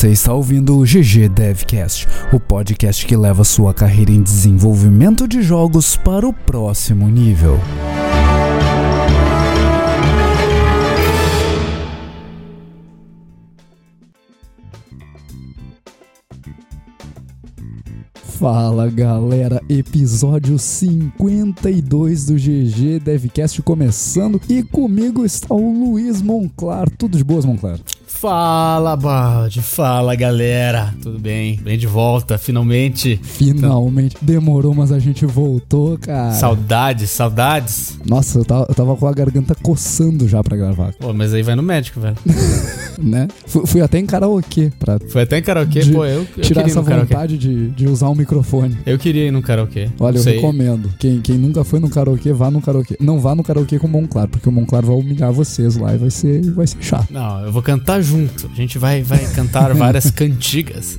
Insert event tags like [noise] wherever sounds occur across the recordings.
Você está ouvindo o GG Devcast, o podcast que leva sua carreira em desenvolvimento de jogos para o próximo nível. Fala galera, episódio 52 do GG Devcast começando e comigo está o Luiz Monclar. Tudo de boas, Monclar? Fala, Balde. Fala, galera. Tudo bem? Bem de volta, finalmente. Finalmente. Demorou, mas a gente voltou, cara. Saudades, saudades. Nossa, eu tava, eu tava com a garganta coçando já pra gravar. Pô, mas aí vai no médico, velho. [laughs] né? Fui, fui, até em karaokê pra. Foi até em karaokê? Pô, eu, eu Tirar essa vontade de, de usar o um microfone. Eu queria ir no karaokê. Olha, eu Sei. recomendo. Quem, quem nunca foi no karaokê, vá no karaokê. Não vá no karaokê com o Monclar, porque o Monclar vai humilhar vocês lá e vai ser, vai ser chato. Não, eu vou cantar junto. A gente vai, vai cantar várias [laughs] cantigas.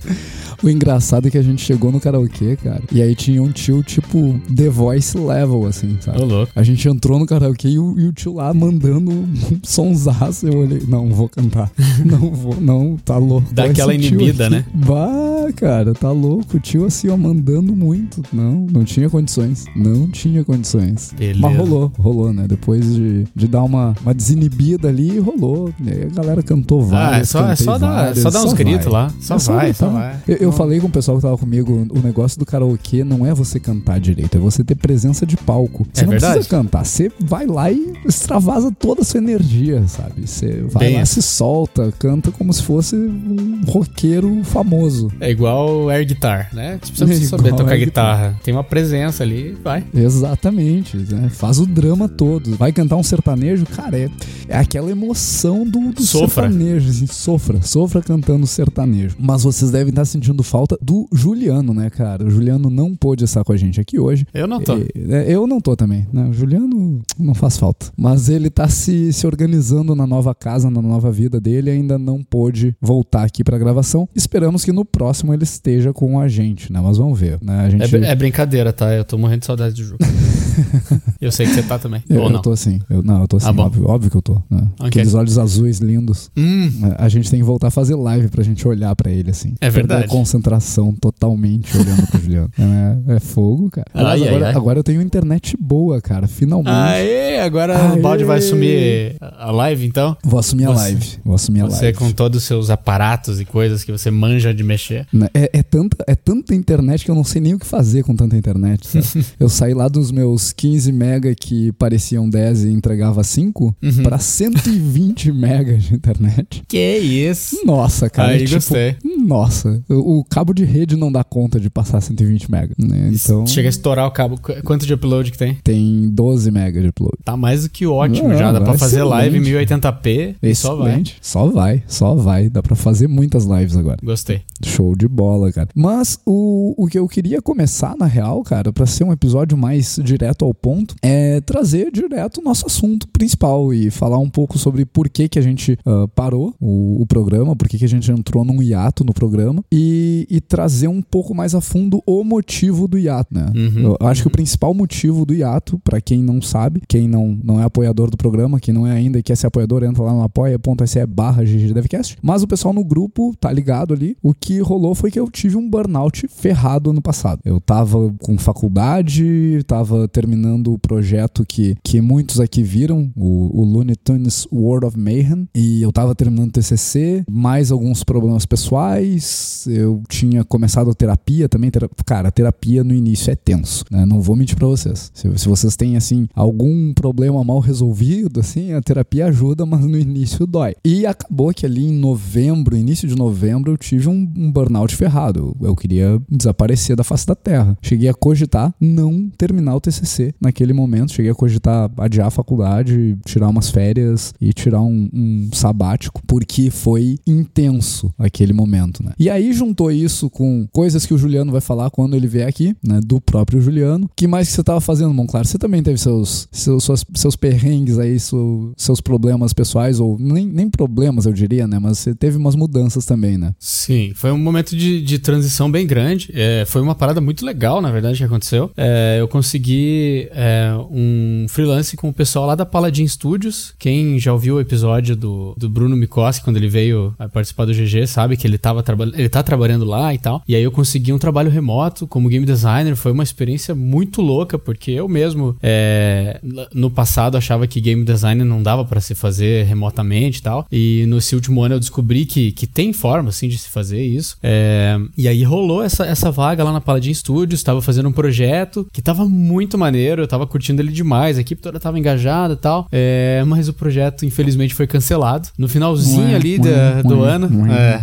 O engraçado é que a gente chegou no karaokê, cara, e aí tinha um tio, tipo, The Voice level, assim, sabe? Ô, louco. A gente entrou no karaokê e o, e o tio lá mandando um [laughs] sonsaço. Eu olhei, não, vou cantar. [laughs] Não vou, não, tá louco. Dá aquela inibida, né? Bah, cara, tá louco. O tio assim, ó, mandando muito. Não, não tinha condições. Não tinha condições. Beleza. Mas rolou, rolou, né? Depois de, de dar uma, uma desinibida ali, rolou. E aí a galera cantou várias. Ah, é só, é só, dar, só dar uns gritos lá. Só, é só vai, só vai. Eu, eu falei com o pessoal que tava comigo, o negócio do karaokê não é você cantar direito, é você ter presença de palco. Você é não verdade? precisa cantar, você vai lá e extravasa toda a sua energia, sabe? Você vai Bem lá, se solta, canta como se fosse um roqueiro famoso. É igual air guitar, né? Tipo, você precisa é saber tocar guitarra. guitarra. Tem uma presença ali, vai. Exatamente, né? Faz o drama todo. Vai cantar um sertanejo, cara, é, é aquela emoção do, do sertanejo, sofra, sofra cantando sertanejo. Mas vocês devem estar sentindo falta do Juliano, né, cara? O Juliano não pôde estar com a gente aqui hoje. Eu não tô. É, eu não tô também, né? O Juliano não faz falta. Mas ele tá se, se organizando na nova casa, na nova vida dele, ainda não pôde voltar aqui pra gravação. Esperamos que no próximo ele esteja com a gente, né? Mas vamos ver, né? A gente... é, é brincadeira, tá? Eu tô morrendo de saudade do jogo. [laughs] [laughs] eu sei que você tá também. Eu, Ou não? eu tô assim. Eu, não, eu tô assim. Ah, óbvio, óbvio que eu tô. Né? Okay. Aqueles olhos azuis lindos. Hum. A gente tem que voltar a fazer live pra gente olhar pra ele, assim. É verdade. Perder a concentração totalmente olhando pro Juliano. [laughs] É, é fogo, cara. Ai, agora, ai, ai. agora eu tenho internet boa, cara. Finalmente. Aê, agora o balde vai assumir a live, então? Vou assumir você, a live. Vou assumir a você live. Você com todos os seus aparatos e coisas que você manja de mexer. Né, é, é, tanta, é tanta internet que eu não sei nem o que fazer com tanta internet. [laughs] eu saí lá dos meus 15 mega que pareciam 10 e entregava 5 uhum. para 120 megas de internet. Que isso? Nossa, cara. Aí é, gostei. Nossa, o, cabo de rede não dá conta de passar 120 mega, né? Então... Chega a estourar o cabo. Quanto de upload que tem? Tem 12 mega de upload. Tá mais do que ótimo não, já. Dá pra fazer live em 1080p e só vai. Só vai, só vai. Dá pra fazer muitas lives agora. Gostei. Show de bola, cara. Mas o, o que eu queria começar, na real, cara, pra ser um episódio mais direto ao ponto, é trazer direto o nosso assunto principal e falar um pouco sobre por que, que a gente uh, parou o, o, programa, por que, que a gente entrou num hiato no programa e, e trazer um pouco mais a fundo o motivo do hiato, né? Uhum, eu acho uhum. que o principal motivo do hiato, para quem não sabe, quem não, não é apoiador do programa, quem não é ainda e quer ser apoiador, entra lá no apoia.se barra ggdevcast. Mas o pessoal no grupo tá ligado ali. O que rolou foi que eu tive um burnout ferrado ano passado. Eu tava com faculdade, tava terminando o projeto que, que muitos aqui viram, o, o Looney Tunes World of Mayhem, e eu tava terminando o TCC, mais alguns problemas pessoais, eu tinha começado a terapia também. Cara, a terapia no início é tenso, né? Não vou mentir pra vocês. Se, se vocês têm, assim, algum problema mal resolvido, assim, a terapia ajuda, [laughs] mas no início dói. E acabou que ali em novembro, início de novembro, eu tive um, um burnout ferrado. Eu queria desaparecer da face da terra. Cheguei a cogitar não terminar o TCC naquele momento. Cheguei a cogitar adiar a faculdade, tirar umas férias e tirar um, um sabático, porque foi intenso aquele momento, né? E aí juntou isso com coisas que o Juliano vai falar quando ele vier aqui, né? Do próprio Juliano. que mais que você estava fazendo, Monclar? Você também teve seus, seus, seus, seus perrengues aí, seus, seus problemas pessoais, ou nem, nem problemas, eu diria, né? Mas você teve umas mudanças também, né? Sim, foi foi um momento de, de transição bem grande. É, foi uma parada muito legal, na verdade, que aconteceu. É, eu consegui é, um freelance com o pessoal lá da Paladin Studios. Quem já ouviu o episódio do, do Bruno Mikoski, quando ele veio participar do GG, sabe que ele, tava ele tá trabalhando lá e tal. E aí eu consegui um trabalho remoto como game designer. Foi uma experiência muito louca, porque eu mesmo, é, no passado, achava que game design não dava para se fazer remotamente e tal. E nesse último ano eu descobri que, que tem forma, assim, de se fazer isso. É, e aí rolou essa, essa vaga lá na Paladin Studios, estava fazendo um projeto que tava muito maneiro, eu tava curtindo ele demais, a equipe toda tava engajada e tal. É, mas o projeto, infelizmente, foi cancelado. No finalzinho ali ué, do ano, é,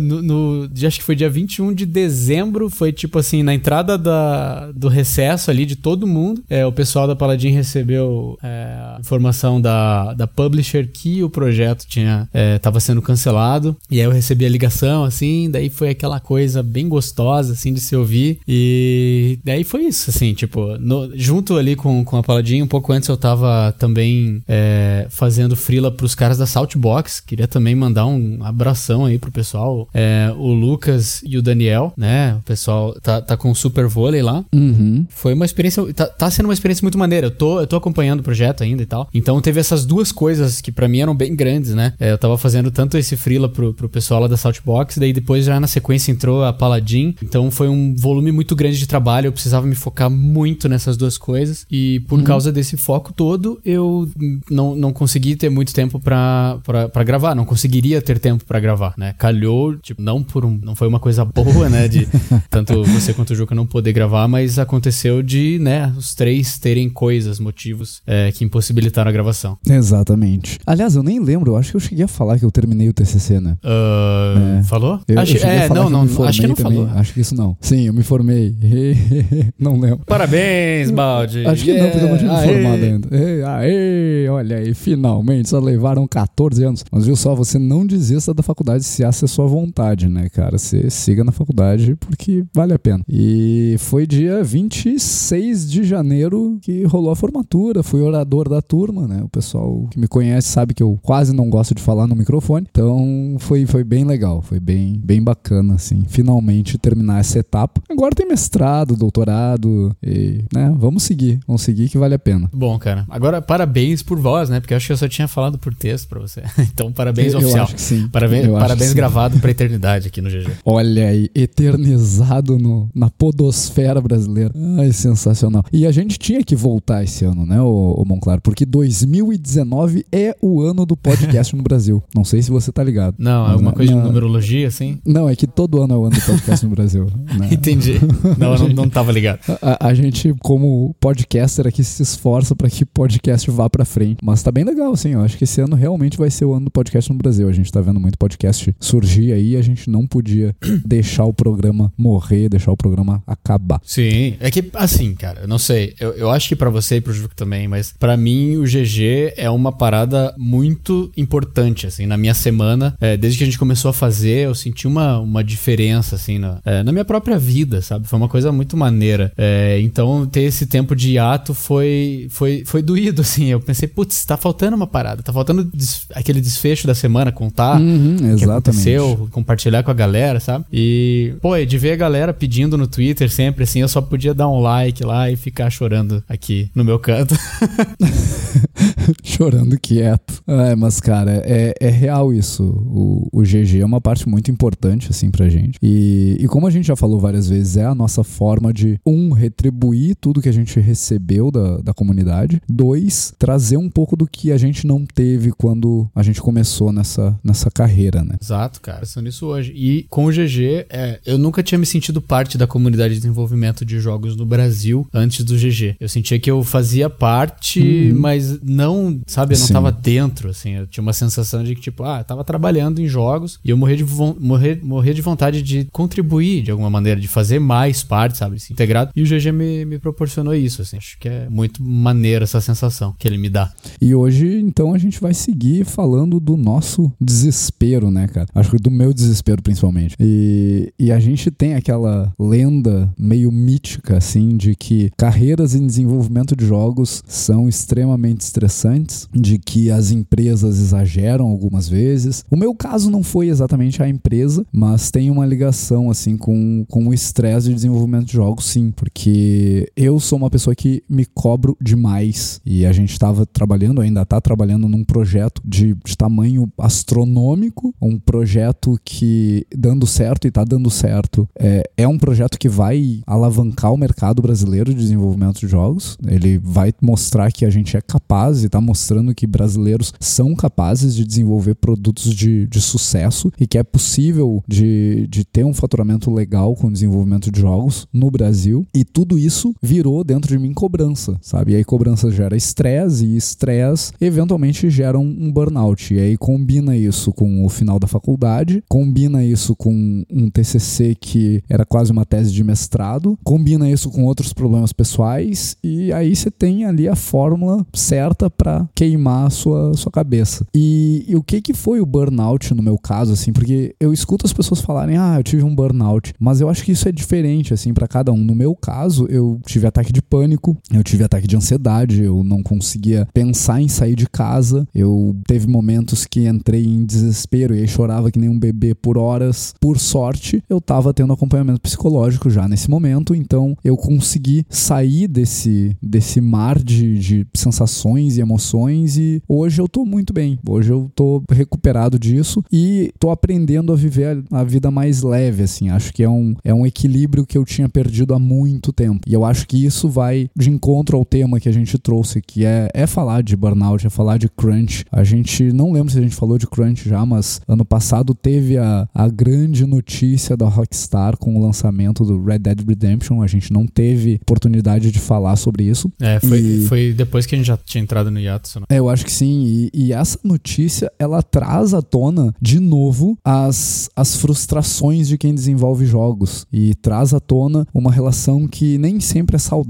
no, no, acho que foi dia 21 de dezembro, foi tipo assim, na entrada da, do recesso ali de todo mundo, é, o pessoal da Paladin recebeu é, informação da, da publisher que o projeto tinha é, tava sendo cancelado. E aí eu recebi a ligação, assim, daí foi aquela coisa bem gostosa, assim, de se ouvir. E daí foi isso, assim, tipo, no, junto ali com, com a Paladin, um pouco antes eu tava também é, fazendo frila pros caras da Saltbox. Queria também mandar um abração aí pro pessoal. É, o Lucas e o Daniel, né? O pessoal tá, tá com o Super Vôlei lá. Uhum. Foi uma experiência. Tá, tá sendo uma experiência muito maneira. Eu tô, eu tô acompanhando o projeto ainda e tal. Então teve essas duas coisas que para mim eram bem grandes, né? É, eu tava fazendo tanto esse frila pro, pro pessoal lá da Saltbox, daí depois já na sequência entrou a Paladin. Então foi um volume muito grande de trabalho. Eu precisava me focar muito nessas duas coisas. E por uhum. causa desse foco todo, eu não, não consegui ter muito tempo para gravar. Não conseguiria ter tempo para gravar, né? Calhou, tipo, não por um. Não foi uma coisa [laughs] boa, né? De tanto você quanto o Juca não poder gravar, mas aconteceu de, né, os três terem coisas, motivos é, que impossibilitaram a gravação. Exatamente. Aliás, eu nem lembro, eu acho que eu cheguei a falar que eu terminei o TCC, né? Uh, é. Falou? Eu, acho, eu é, não, não, acho que não também. falou. Acho que isso não. Sim, eu me formei. [laughs] não lembro. Parabéns, Baldi. Acho que yeah. não, porque eu não tinha me formado ainda. Aê, olha aí, finalmente, só levaram 14 anos. Mas viu só, você não desista da faculdade se essa é sua vontade, né, cara? Você siga na faculdade porque vale a pena. E foi dia 26 de janeiro que rolou a formatura. Fui orador da turma, né? O pessoal que me conhece sabe que eu quase não gosto de falar no microfone. Então foi, foi bem legal, foi bem, bem bacana, assim, finalmente terminar essa etapa. Agora tem mestrado, doutorado e, né, vamos seguir, vamos seguir que vale a pena. Bom, cara, agora parabéns por voz, né? Porque eu acho que eu só tinha falado por texto pra você. [laughs] então, parabéns eu, oficial. Eu acho que sim. Parabéns, parabéns gravado pra eternidade aqui no GG. [laughs] Olha aí, eternizado no, na podosfera brasileira. Ai, sensacional. E a gente tinha que voltar esse ano, né, o, o Monclar? Porque 2019 é o ano do podcast no Brasil. Não sei se você tá ligado. Não, é alguma coisa na... de numerologia, assim? Não, é que todo ano é o ano do podcast no Brasil. [laughs] Né? Entendi. Não, eu não, não tava ligado. A, a, gente, como podcaster aqui, se esforça para que o podcast vá para frente. Mas tá bem legal, assim. Eu acho que esse ano realmente vai ser o ano do podcast no Brasil. A gente tá vendo muito podcast surgir aí a gente não podia [clears throat] deixar o programa morrer, deixar o programa acabar. Sim, é que assim, cara, eu não sei. Eu, eu acho que para você e pro Juco também, mas para mim o GG é uma parada muito importante, assim, na minha semana. É, desde que a gente começou a fazer, eu senti uma, uma diferença, assim, na, é, na minha própria vida, sabe? Foi uma coisa muito maneira. É, então, ter esse tempo de hiato foi, foi, foi doído, assim. Eu pensei, putz, tá faltando uma parada, tá faltando des aquele desfecho da semana, contar uhum, o que aconteceu, compartilhar com a galera, sabe? E, pô, de ver a galera pedindo no Twitter sempre, assim, eu só podia dar um like lá e ficar chorando aqui no meu canto. [laughs] chorando quieto. É, mas, cara, é, é real isso. O, o GG é uma parte muito importante, assim, pra gente. E, e como a gente já falou várias vezes, é a nossa forma de, um, retribuir tudo que a gente recebeu da, da comunidade. Dois, trazer um pouco do que a gente não teve quando a gente começou nessa, nessa carreira, né? Exato, cara. São nisso hoje. E com o GG, é, eu nunca tinha me sentido parte da comunidade de desenvolvimento de jogos no Brasil antes do GG. Eu sentia que eu fazia parte, uhum. mas não, sabe, eu não Sim. tava dentro, assim. Eu tinha uma sensação de que, tipo, ah, eu tava trabalhando em jogos e eu morria de, morrer, morrer de vontade de contribuir de alguma maneira, de fazer mais parte, sabe, assim, integrado. E o GG me, me proporcionou isso, assim. Acho que é muito maneiro essa sensação que ele me dá. E hoje, então, a gente vai seguir falando do nosso desespero, né, cara? Acho que do meu desespero, principalmente. E, e a gente tem aquela lenda meio mítica, assim, de que carreiras em desenvolvimento de jogos são extremamente estressantes, de que as, empresas exageram algumas vezes. O meu caso não foi exatamente a empresa, mas tem uma ligação assim com, com o estresse de desenvolvimento de jogos, sim, porque eu sou uma pessoa que me cobro demais e a gente estava trabalhando, ainda está trabalhando num projeto de, de tamanho astronômico, um projeto que dando certo e está dando certo é, é um projeto que vai alavancar o mercado brasileiro de desenvolvimento de jogos. Ele vai mostrar que a gente é capaz e está mostrando que brasileiros são capazes de desenvolver produtos de, de sucesso e que é possível de, de ter um faturamento legal com o desenvolvimento de jogos no Brasil. E tudo isso virou dentro de mim cobrança, sabe? E aí cobrança gera estresse e estresse eventualmente gera um, burnout. E aí combina isso com o final da faculdade, combina isso com um TCC que era quase uma tese de mestrado, combina isso com outros problemas pessoais e aí você tem ali a fórmula certa para queimar a sua, sua cabeça. E, e, o que que foi o burnout no meu caso, assim, porque eu escuto as pessoas falarem, ah, eu tive um burnout, mas eu acho que isso é diferente, assim, para cada um. No meu caso, eu tive ataque de pânico, eu tive ataque de ansiedade, eu não conseguia pensar em sair de casa, eu teve momentos que entrei em desespero e aí chorava que nem um bebê por horas. Por sorte, eu tava tendo acompanhamento psicológico já nesse momento, então eu consegui sair desse, desse mar de, de sensações e emoções e hoje eu tô muito bem. Hoje eu tô recuperado disso e tô aprendendo a viver a, a vida mais leve, assim. Acho que é um, é um equilíbrio que eu tinha perdido há muito tempo. E eu acho que isso vai de encontro ao tema que a gente trouxe, que é, é falar de burnout, é falar de crunch. A gente não lembro se a gente falou de crunch já, mas ano passado teve a, a grande notícia da Rockstar com o lançamento do Red Dead Redemption. A gente não teve oportunidade de falar sobre isso. É, foi, e... foi depois que a gente já tinha entrado no hiato. É, eu acho que sim. E, e, essa notícia, ela traz à tona, de novo, as, as frustrações de quem desenvolve jogos. E traz à tona uma relação que nem sempre é saudável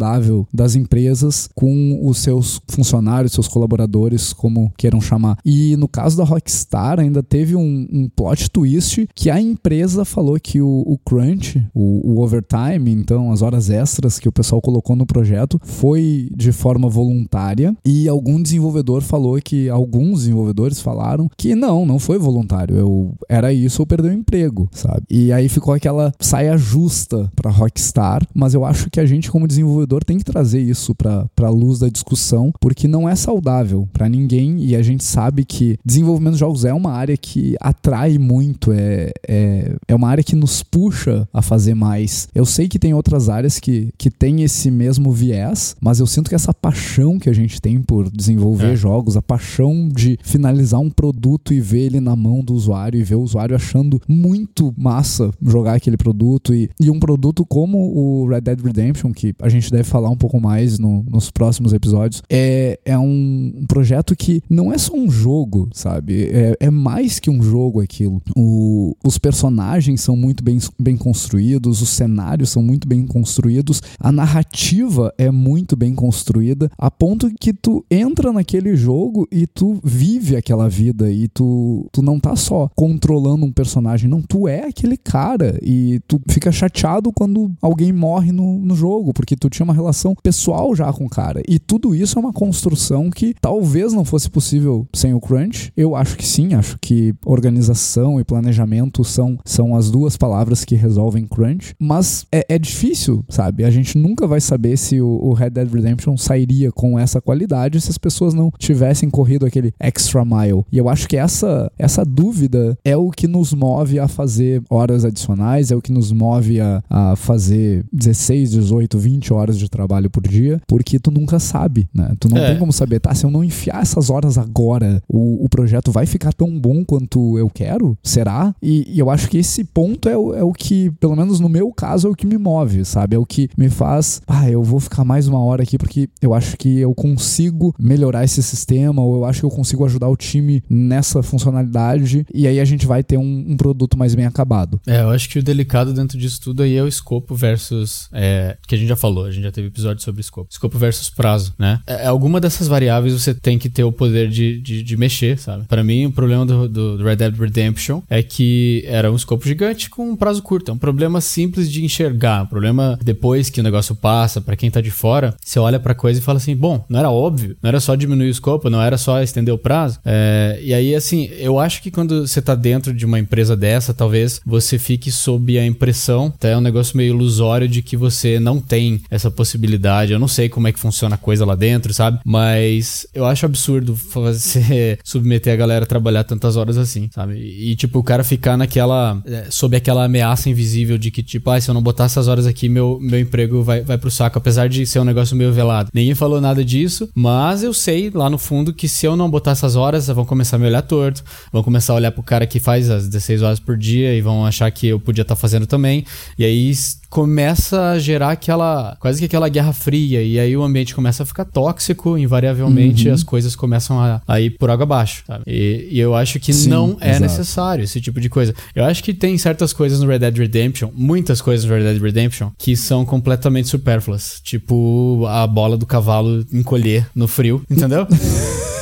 das empresas com os seus funcionários, seus colaboradores, como queiram chamar. E no caso da Rockstar, ainda teve um, um plot twist que a empresa falou que o, o crunch, o, o overtime, então as horas extras que o pessoal colocou no projeto, foi de forma voluntária. E algum desenvolvedor falou que, alguns desenvolvedores falaram que não, não foi voluntário. Eu era isso ou perdeu o emprego, sabe? E aí ficou aquela saia justa para Rockstar, mas eu acho que a gente como desenvolvedor tem que trazer isso para para luz da discussão, porque não é saudável para ninguém e a gente sabe que desenvolvimento de jogos é uma área que atrai muito, é, é, é uma área que nos puxa a fazer mais. Eu sei que tem outras áreas que, que tem esse mesmo viés, mas eu sinto que essa paixão que a gente tem por desenvolver é. jogos, a paixão de finalizar um produto e ver ele na mão do usuário e ver o usuário achando muito massa jogar aquele produto e, e um produto como o Red Dead Redemption, que a gente deve falar um pouco mais no, nos próximos episódios, é, é um projeto que não é só um jogo, sabe? É, é mais que um jogo aquilo. O, os personagens são muito bem, bem construídos, os cenários são muito bem construídos, a narrativa é muito bem construída, a ponto que tu entra naquele jogo e tu vive aquela vida e tu, tu não tá só controlando um personagem, não, tu é aquele cara e tu fica chateado quando alguém morre no, no jogo, porque tu tinha uma relação pessoal já com o cara. E tudo isso é uma construção que talvez não fosse possível sem o crunch. Eu acho que sim, acho que organização e planejamento são, são as duas palavras que resolvem crunch, mas é, é difícil, sabe? A gente nunca vai saber se o, o Red Dead Redemption sairia com essa qualidade se as pessoas não tivessem corrido aquele extra mile. E eu acho que essa, essa dúvida é o que nos move a fazer horas adicionais, é o que nos move a, a fazer 16, 18, 20 horas de trabalho por dia, porque tu nunca sabe, né? Tu não é. tem como saber, tá? Se eu não enfiar essas horas agora, o, o projeto vai ficar tão bom quanto eu quero? Será? E, e eu acho que esse ponto é o, é o que, pelo menos no meu caso, é o que me move, sabe? É o que me faz, ah, eu vou ficar mais uma hora aqui porque eu acho que eu consigo melhorar esse sistema, ou eu acho que eu consigo ajudar o time nessa funcionalidade, e aí a gente vai ter um, um produto mais bem acabado. É, eu acho que o delicado dentro disso tudo aí é o escopo versus. É, que a gente já falou, a gente já teve episódio sobre escopo. Escopo versus prazo, né? É, alguma dessas variáveis você tem que ter o poder de, de, de mexer, sabe? Para mim, o problema do, do, Red Dead Redemption é que era um escopo gigante com um prazo curto. É um problema simples de enxergar. Um problema depois que o negócio passa, para quem tá de fora, você olha pra coisa e fala assim: bom, não era óbvio, não era só diminuir o escopo, não era só estender o prazo. É, e aí, assim, eu acho que quando você tá dentro de uma empresa dessa, talvez você fique sob a impressão, tá? É um negócio meio ilusório de que você não tem essa possibilidade. Eu não sei como é que funciona a coisa lá dentro, sabe? Mas eu acho absurdo você [laughs] submeter a galera a trabalhar tantas horas assim, sabe? E, tipo, o cara ficar naquela. É, sob aquela ameaça invisível de que, tipo, ah, se eu não botar essas horas aqui, meu, meu emprego vai, vai pro saco. Apesar de ser um negócio meio velado. Ninguém falou nada disso, mas eu sei lá no fundo que se eu não botar essas horas, vão começar a me olhar torto, vão começar a olhar pro cara que faz as 16 horas por dia e vão achar que eu podia estar tá fazendo também. E aí começa a gerar aquela quase que aquela guerra fria e aí o ambiente começa a ficar tóxico invariavelmente uhum. as coisas começam a, a, ir por água abaixo e, e, eu acho que Sim, não é exato. necessário esse tipo de coisa eu acho que tem certas coisas no Red Dead Redemption muitas coisas no Red Dead Redemption que são completamente supérfluas tipo a bola do cavalo encolher no frio entendeu [laughs]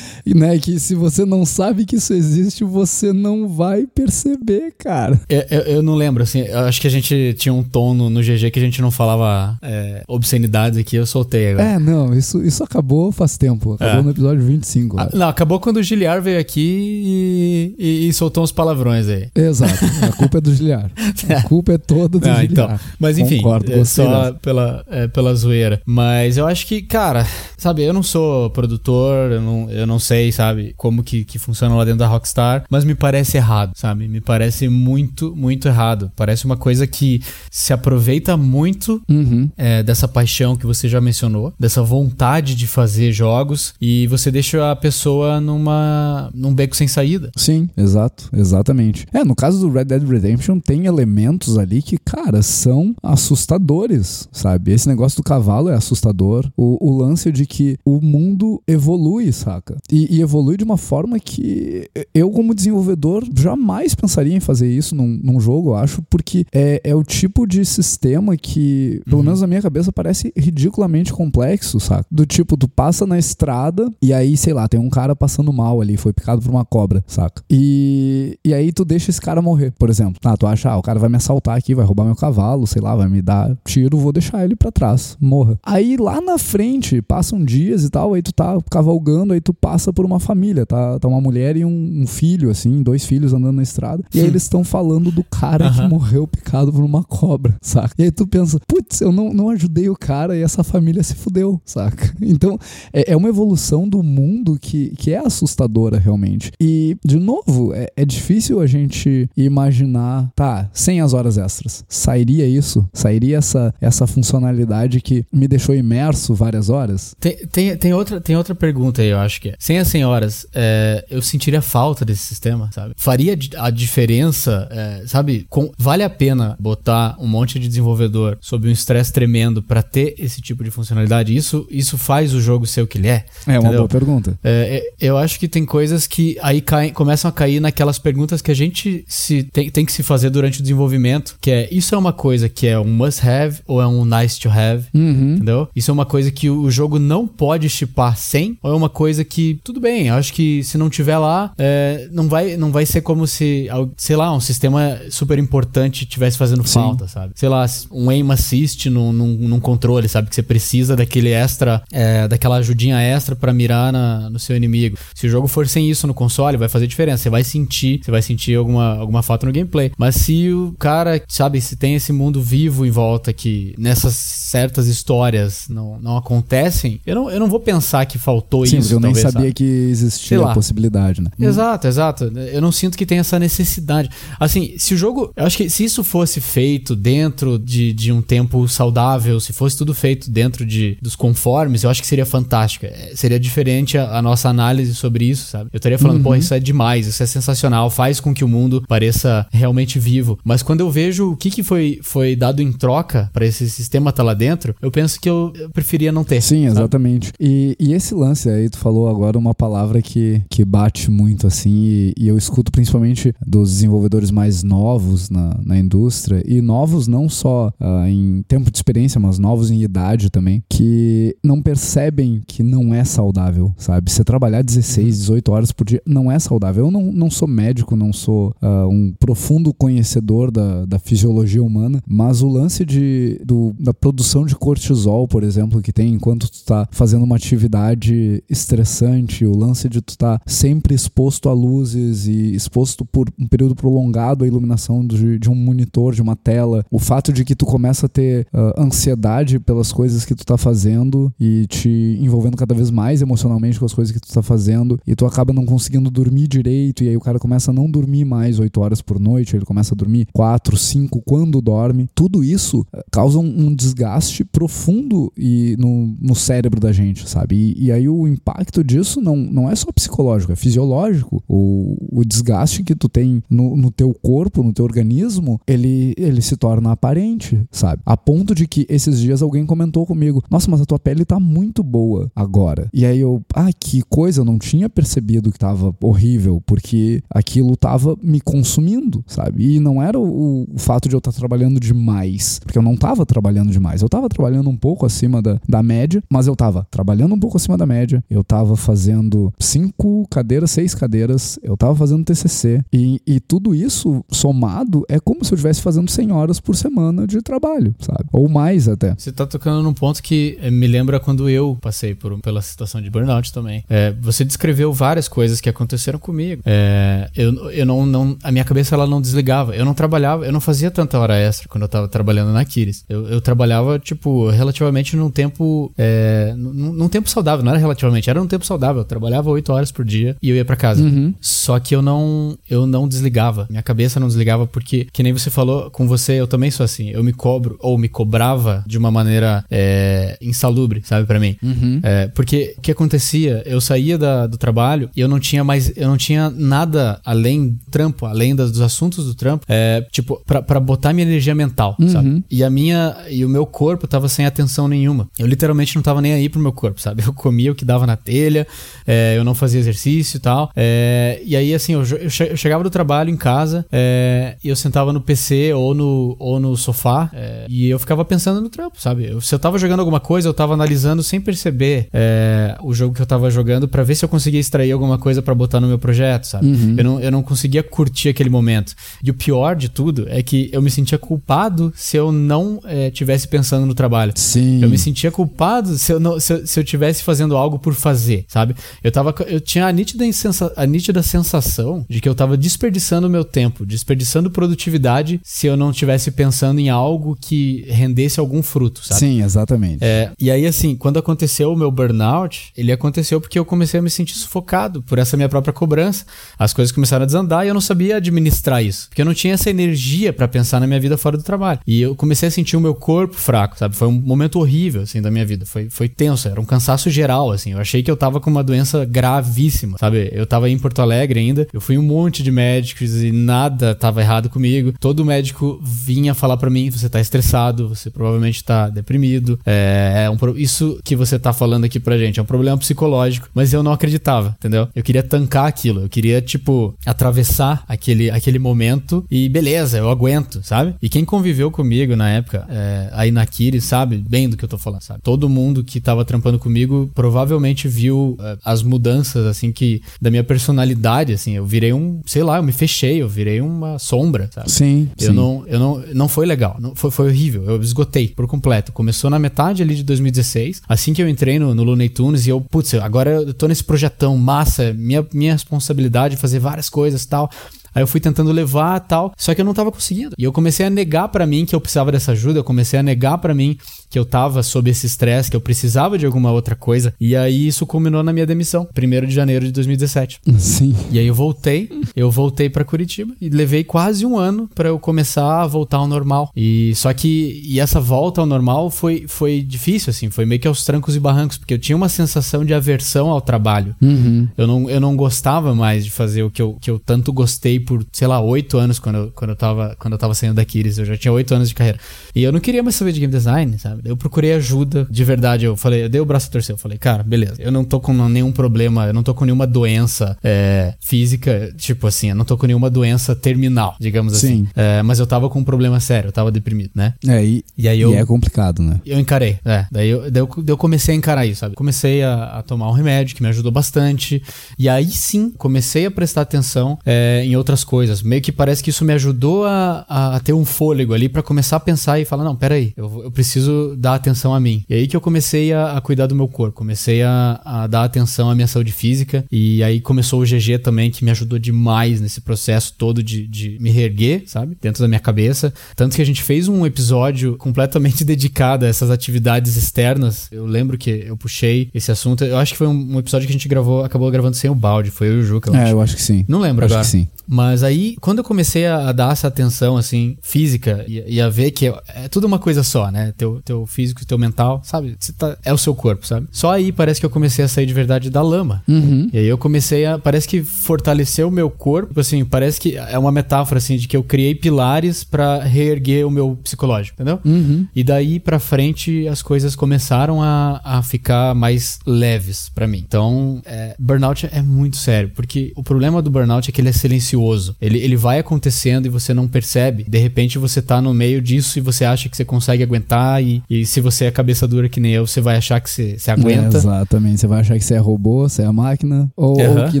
né? Que se você não sabe que isso existe, você não vai perceber, cara. Eu, eu, eu não lembro, assim, eu acho que a gente tinha um tom no, no GG que a gente não falava é, obscenidades aqui, eu soltei agora. É, não, isso, isso acabou faz tempo. Acabou é. no episódio 25. Ah, não, acabou quando o Giliar veio aqui e, e, e, soltou uns palavrões aí. Exato. A culpa é do Giliar. [laughs] A culpa é toda do não, Giliar. Então, mas enfim, Concordo, é só pela, é, pela zoeira. Mas eu acho que, cara, sabe, eu não sou produtor, eu não, eu não sei sei, sabe, como que, que funciona lá dentro da Rockstar, mas me parece errado, sabe? Me parece muito, muito errado. Parece uma coisa que se aproveita muito uhum. é, dessa paixão que você já mencionou, dessa vontade de fazer jogos e você deixa a pessoa numa num beco sem saída. Sim, exato, exatamente. É, no caso do Red Dead Redemption tem elementos ali que, cara, são assustadores, sabe? Esse negócio do cavalo é assustador. O, o lance de que o mundo evolui, saca? E, e, evolui de uma forma que eu, como desenvolvedor, jamais pensaria em fazer isso num, num jogo, eu acho, porque é, é o tipo de sistema que, pelo uhum. menos na minha cabeça, parece ridiculamente complexo, saca? Do tipo, tu passa na estrada e aí, sei lá, tem um cara passando mal ali, foi picado por uma cobra, saca? E, e aí tu deixa esse cara morrer, por exemplo. Ah, tu acha, ah, o cara vai me assaltar aqui, vai roubar meu cavalo, sei lá, vai me dar tiro, vou deixar ele para trás, morra. Aí lá na frente, passam dias e tal, aí tu tá cavalgando, aí tu passa por uma família, tá? Tá uma mulher e um, um filho, assim, dois filhos andando na estrada. E aí eles estão falando do cara que morreu picado por uma cobra, saca? E aí tu pensa, putz, eu não, não ajudei o cara e essa família se fudeu, saca? [laughs] Então, é, é uma evolução do mundo que, que é assustadora, realmente. E, de novo, é, é difícil a gente imaginar, tá, sem as horas extras. Sairia isso? Sairia essa, essa funcionalidade que me deixou imerso várias horas? Tem, tem, tem, outra, tem outra pergunta aí, eu acho que é. Sem as senhoras, é, eu sentiria falta desse sistema, sabe? Faria a diferença, é, sabe? Com, vale a pena botar um monte de desenvolvedor sob um estresse tremendo para ter esse tipo de funcionalidade? Isso, isso faz o jogo ser o que ele é? É uma boa pergunta. É, é, eu acho que tem coisas que aí caem, começam a cair naquelas perguntas que a gente se, tem, tem que se fazer durante o desenvolvimento, que é, isso é uma coisa que é um must have ou é um nice to have, uhum. entendeu? Isso é uma coisa que o jogo não pode chipar sem, ou é uma coisa que tudo bem, eu acho que se não tiver lá, é, não, vai, não vai ser como se, sei lá, um sistema super importante tivesse fazendo Sim. falta, sabe? Sei lá, um aim assist num, num, num, controle, sabe? Que você precisa daquele extra, é, daquela ajudinha extra para mirar na, no seu inimigo. Se o jogo for sem isso no console, vai fazer diferença. Você vai sentir, você vai sentir alguma, alguma falta no gameplay. Mas se o cara, sabe, se tem esse mundo vivo em volta que nessas certas histórias não, não acontecem, eu não, eu não vou pensar que faltou Sim, isso. Eu nem sabia sabe? que existia a possibilidade, né? Exato, exato. Eu não sinto que tem essa necessidade. Assim, se o jogo. Eu acho que se isso fosse feito dentro de, de um tempo saudável, se fosse tudo feito dentro de, dos conformes, eu acho que seria fantástico. É, seria diferente a, a nossa análise sobre isso, sabe? Eu estaria falando, uhum. pô, isso é demais, isso é sensacional, faz com que o mundo pareça realmente vivo. Mas quando eu vejo o que, que foi, foi dado em troca para esse sistema estar tá lá dentro, eu penso que eu, eu preferia não ter. Sim, sabe? exatamente. E, e esse lance aí, tu falou agora uma palavra que, que bate muito assim, e, e eu escuto principalmente dos desenvolvedores mais novos na, na indústria, e novos não só uh, em tempo de experiência, mas novos em idade também, que não percebem que não é saudável, sabe? Você trabalhar 16, 18 horas por dia não é saudável. Eu não, não sou médico, não sou uh, um profundo conhecedor da, da fisiologia humana, mas o lance de, do, da produção de cortisol, por exemplo, que tem enquanto tu tá fazendo uma atividade estressante o lance de tu estar tá sempre exposto a luzes e exposto por um período prolongado à iluminação de, de um monitor, de uma tela, o fato de que tu começa a ter uh, ansiedade pelas coisas que tu tá fazendo e te envolvendo cada vez mais emocionalmente com as coisas que tu tá fazendo e tu acaba não conseguindo dormir direito e aí o cara começa a não dormir mais 8 horas por noite, ele começa a dormir 4, 5 quando dorme. Tudo isso uh, causa um, um desgaste profundo e no, no cérebro da gente, sabe? E, e, aí o impacto disso não, não é só psicológico, é fisiológico. O, o desgaste que tu tem no, no teu corpo, no teu organismo, ele, ele se torna aparente, sabe? A ponto de que esses dias alguém comentou comigo: Nossa, mas a tua pele tá muito boa agora. E aí eu, ah, que coisa, eu não tinha percebido que tava horrível, porque aquilo tava me consumindo, sabe? E não era o, o fato de eu estar tá trabalhando demais, porque eu não tava trabalhando demais. Eu tava trabalhando um pouco acima da, da média, mas eu tava trabalhando um pouco acima da média, eu tava fazendo cinco cadeiras, seis cadeiras, eu tava fazendo TCC, e, e tudo isso somado é como se eu estivesse fazendo 100 horas por semana de trabalho, sabe? Ou mais até. Você tá tocando num ponto que eh, me lembra quando eu passei por, pela situação de burnout também. É, você descreveu várias coisas que aconteceram comigo. É, eu, eu não, não. A minha cabeça ela não desligava. Eu não trabalhava, eu não fazia tanta hora extra quando eu tava trabalhando na Kiris. Eu, eu trabalhava, tipo, relativamente num tempo. É, num, num, tempo saudável, não era relativamente, era num tempo saudável. Eu trabalhava oito horas por dia e eu ia para casa. Uhum. Só que eu não. Eu não desligava. Minha cabeça não desligava porque, que nem você falou com você, eu também sou assim. Eu me cobro, ou me cobrava de uma maneira é, insalubre, sabe, para mim. Uhum. É, porque o que acontecia? Eu saía da, do trabalho e eu não tinha mais. Eu não tinha nada além do trampo, além das, dos assuntos do trampo, é, tipo, para botar minha energia mental, uhum. sabe? E a minha. E o meu corpo tava sem atenção nenhuma. Eu literalmente não tava nem aí pro meu corpo, sabe? [laughs] Eu comia o que dava na telha, é, eu não fazia exercício e tal. É, e aí, assim, eu, eu, chegava do trabalho em casa é, e eu sentava no PC ou no, ou no sofá é, e eu ficava pensando no trampo, sabe? Eu, se eu tava jogando alguma coisa, eu tava analisando sem perceber é, o jogo que eu tava jogando para ver se eu conseguia extrair alguma coisa para botar no meu projeto, sabe? Uhum. Eu, não, eu não conseguia curtir aquele momento. E o pior de tudo é que eu me sentia culpado se eu não é, tivesse pensando no trabalho. Sim. Eu me sentia culpado se eu, não, se eu, se eu tivesse fazendo algo por fazer, sabe? Eu, tava, eu tinha a nítida, sensa, a nítida sensação de que eu tava desperdiçando o meu tempo, desperdiçando produtividade se eu não tivesse pensando em algo que rendesse algum fruto, sabe? Sim, exatamente. É, e aí, assim, quando aconteceu o meu burnout, ele aconteceu porque eu comecei a me sentir sufocado por essa minha própria cobrança. As coisas começaram a desandar e eu não sabia administrar isso. Porque eu não tinha essa energia para pensar na minha vida fora do trabalho. E eu comecei a sentir o meu corpo fraco, sabe? Foi um momento horrível, assim, da minha vida. Foi, foi tenso, era um cansaço geral, assim. Eu achei que eu tava com uma doença gravíssima, sabe? Eu tava em Porto Alegre ainda, eu fui um monte de médicos e nada tava errado comigo. Todo médico vinha falar para mim: você tá estressado, você provavelmente tá deprimido. É, é um, isso que você tá falando aqui pra gente é um problema psicológico, mas eu não acreditava, entendeu? Eu queria tancar aquilo, eu queria, tipo, atravessar aquele, aquele momento e beleza, eu aguento, sabe? E quem conviveu comigo na época, é, aí na Kiri, sabe bem do que eu tô falando, sabe? Todo mundo que tava trampando comigo provavelmente viu é, as mudanças, assim, que da minha personalidade, assim, eu virei um, sei lá, eu me fechei, eu virei uma sombra, sabe? Sim. Eu sim. não, eu não, não foi legal, não, foi, foi horrível, eu esgotei por completo. Começou na metade ali de 2016, assim que eu entrei no, no Looney Tunes e eu, putz, agora eu tô nesse projetão massa, minha, minha responsabilidade de fazer várias coisas e tal. Aí eu fui tentando levar tal, só que eu não tava conseguindo. E eu comecei a negar para mim que eu precisava dessa ajuda, eu comecei a negar para mim que eu tava sob esse estresse, que eu precisava de alguma outra coisa. E aí isso culminou na minha demissão, 1 de janeiro de 2017. Sim. E aí eu voltei, eu voltei para Curitiba e levei quase um ano para eu começar a voltar ao normal. E só que e essa volta ao normal foi foi difícil assim, foi meio que aos trancos e barrancos, porque eu tinha uma sensação de aversão ao trabalho. Uhum. Eu não eu não gostava mais de fazer o que eu, que eu tanto gostei por, sei lá, oito anos quando eu, quando eu tava quando eu tava saindo da Kiris, eu já tinha oito anos de carreira. E eu não queria mais saber de game design, sabe? Eu procurei ajuda, de verdade. Eu falei, eu dei o braço a torcer. Eu falei, cara, beleza. Eu não tô com nenhum problema, eu não tô com nenhuma doença é, física, tipo assim, eu não tô com nenhuma doença terminal, digamos Sim. assim. É, mas eu tava com um problema sério, eu tava deprimido, né? É, e, E aí eu. e é complicado, né? Eu encarei, é. Daí eu, daí eu, daí eu comecei a encarar isso, sabe? Comecei a, a tomar um remédio que me ajudou bastante. E aí sim, comecei a prestar atenção é, em outras outras coisas. Meio que parece que isso me ajudou a, a ter um fôlego ali para começar a pensar e falar: não, peraí, eu, eu preciso dar atenção a mim. E aí que eu comecei a, a cuidar do meu corpo, comecei a, a, dar atenção à minha saúde física. E aí começou o GG também, que me ajudou demais nesse processo todo de, de me reerguer, sabe? Dentro da minha cabeça. Tanto que a gente fez um episódio completamente [laughs] dedicado a essas atividades externas. Eu lembro que eu puxei esse assunto. Eu acho que foi um, um episódio que a gente gravou, acabou gravando sem o balde. Foi eu e o Juca. Eu é, acho. eu acho que sim. Não lembro acho agora. Que sim. Mas aí, quando eu comecei a, dar essa atenção, assim, física, e, e, a ver que é, é tudo uma coisa só, né? Teu, teu físico e teu mental, sabe? Tá, é o seu corpo, sabe? Só aí parece que eu comecei a sair de verdade da lama. Uhum. E aí eu comecei a. Parece que fortaleceu o meu corpo, tipo assim, parece que é uma metáfora, assim, de que eu criei pilares para reerguer o meu psicológico, entendeu? Uhum. E daí pra frente as coisas começaram a, a ficar mais leves para mim. Então, é, burnout é muito sério, porque o problema do burnout é que ele é silencioso. Ele, ele vai acontecendo e você não percebe. De repente você tá no meio disso e você acha que você consegue aguentar, e, e se você é cabeça dura que nem eu, você vai achar que você, você aguenta. É, exatamente. Você vai achar que você é robô, você é máquina, ou, uhum, ou que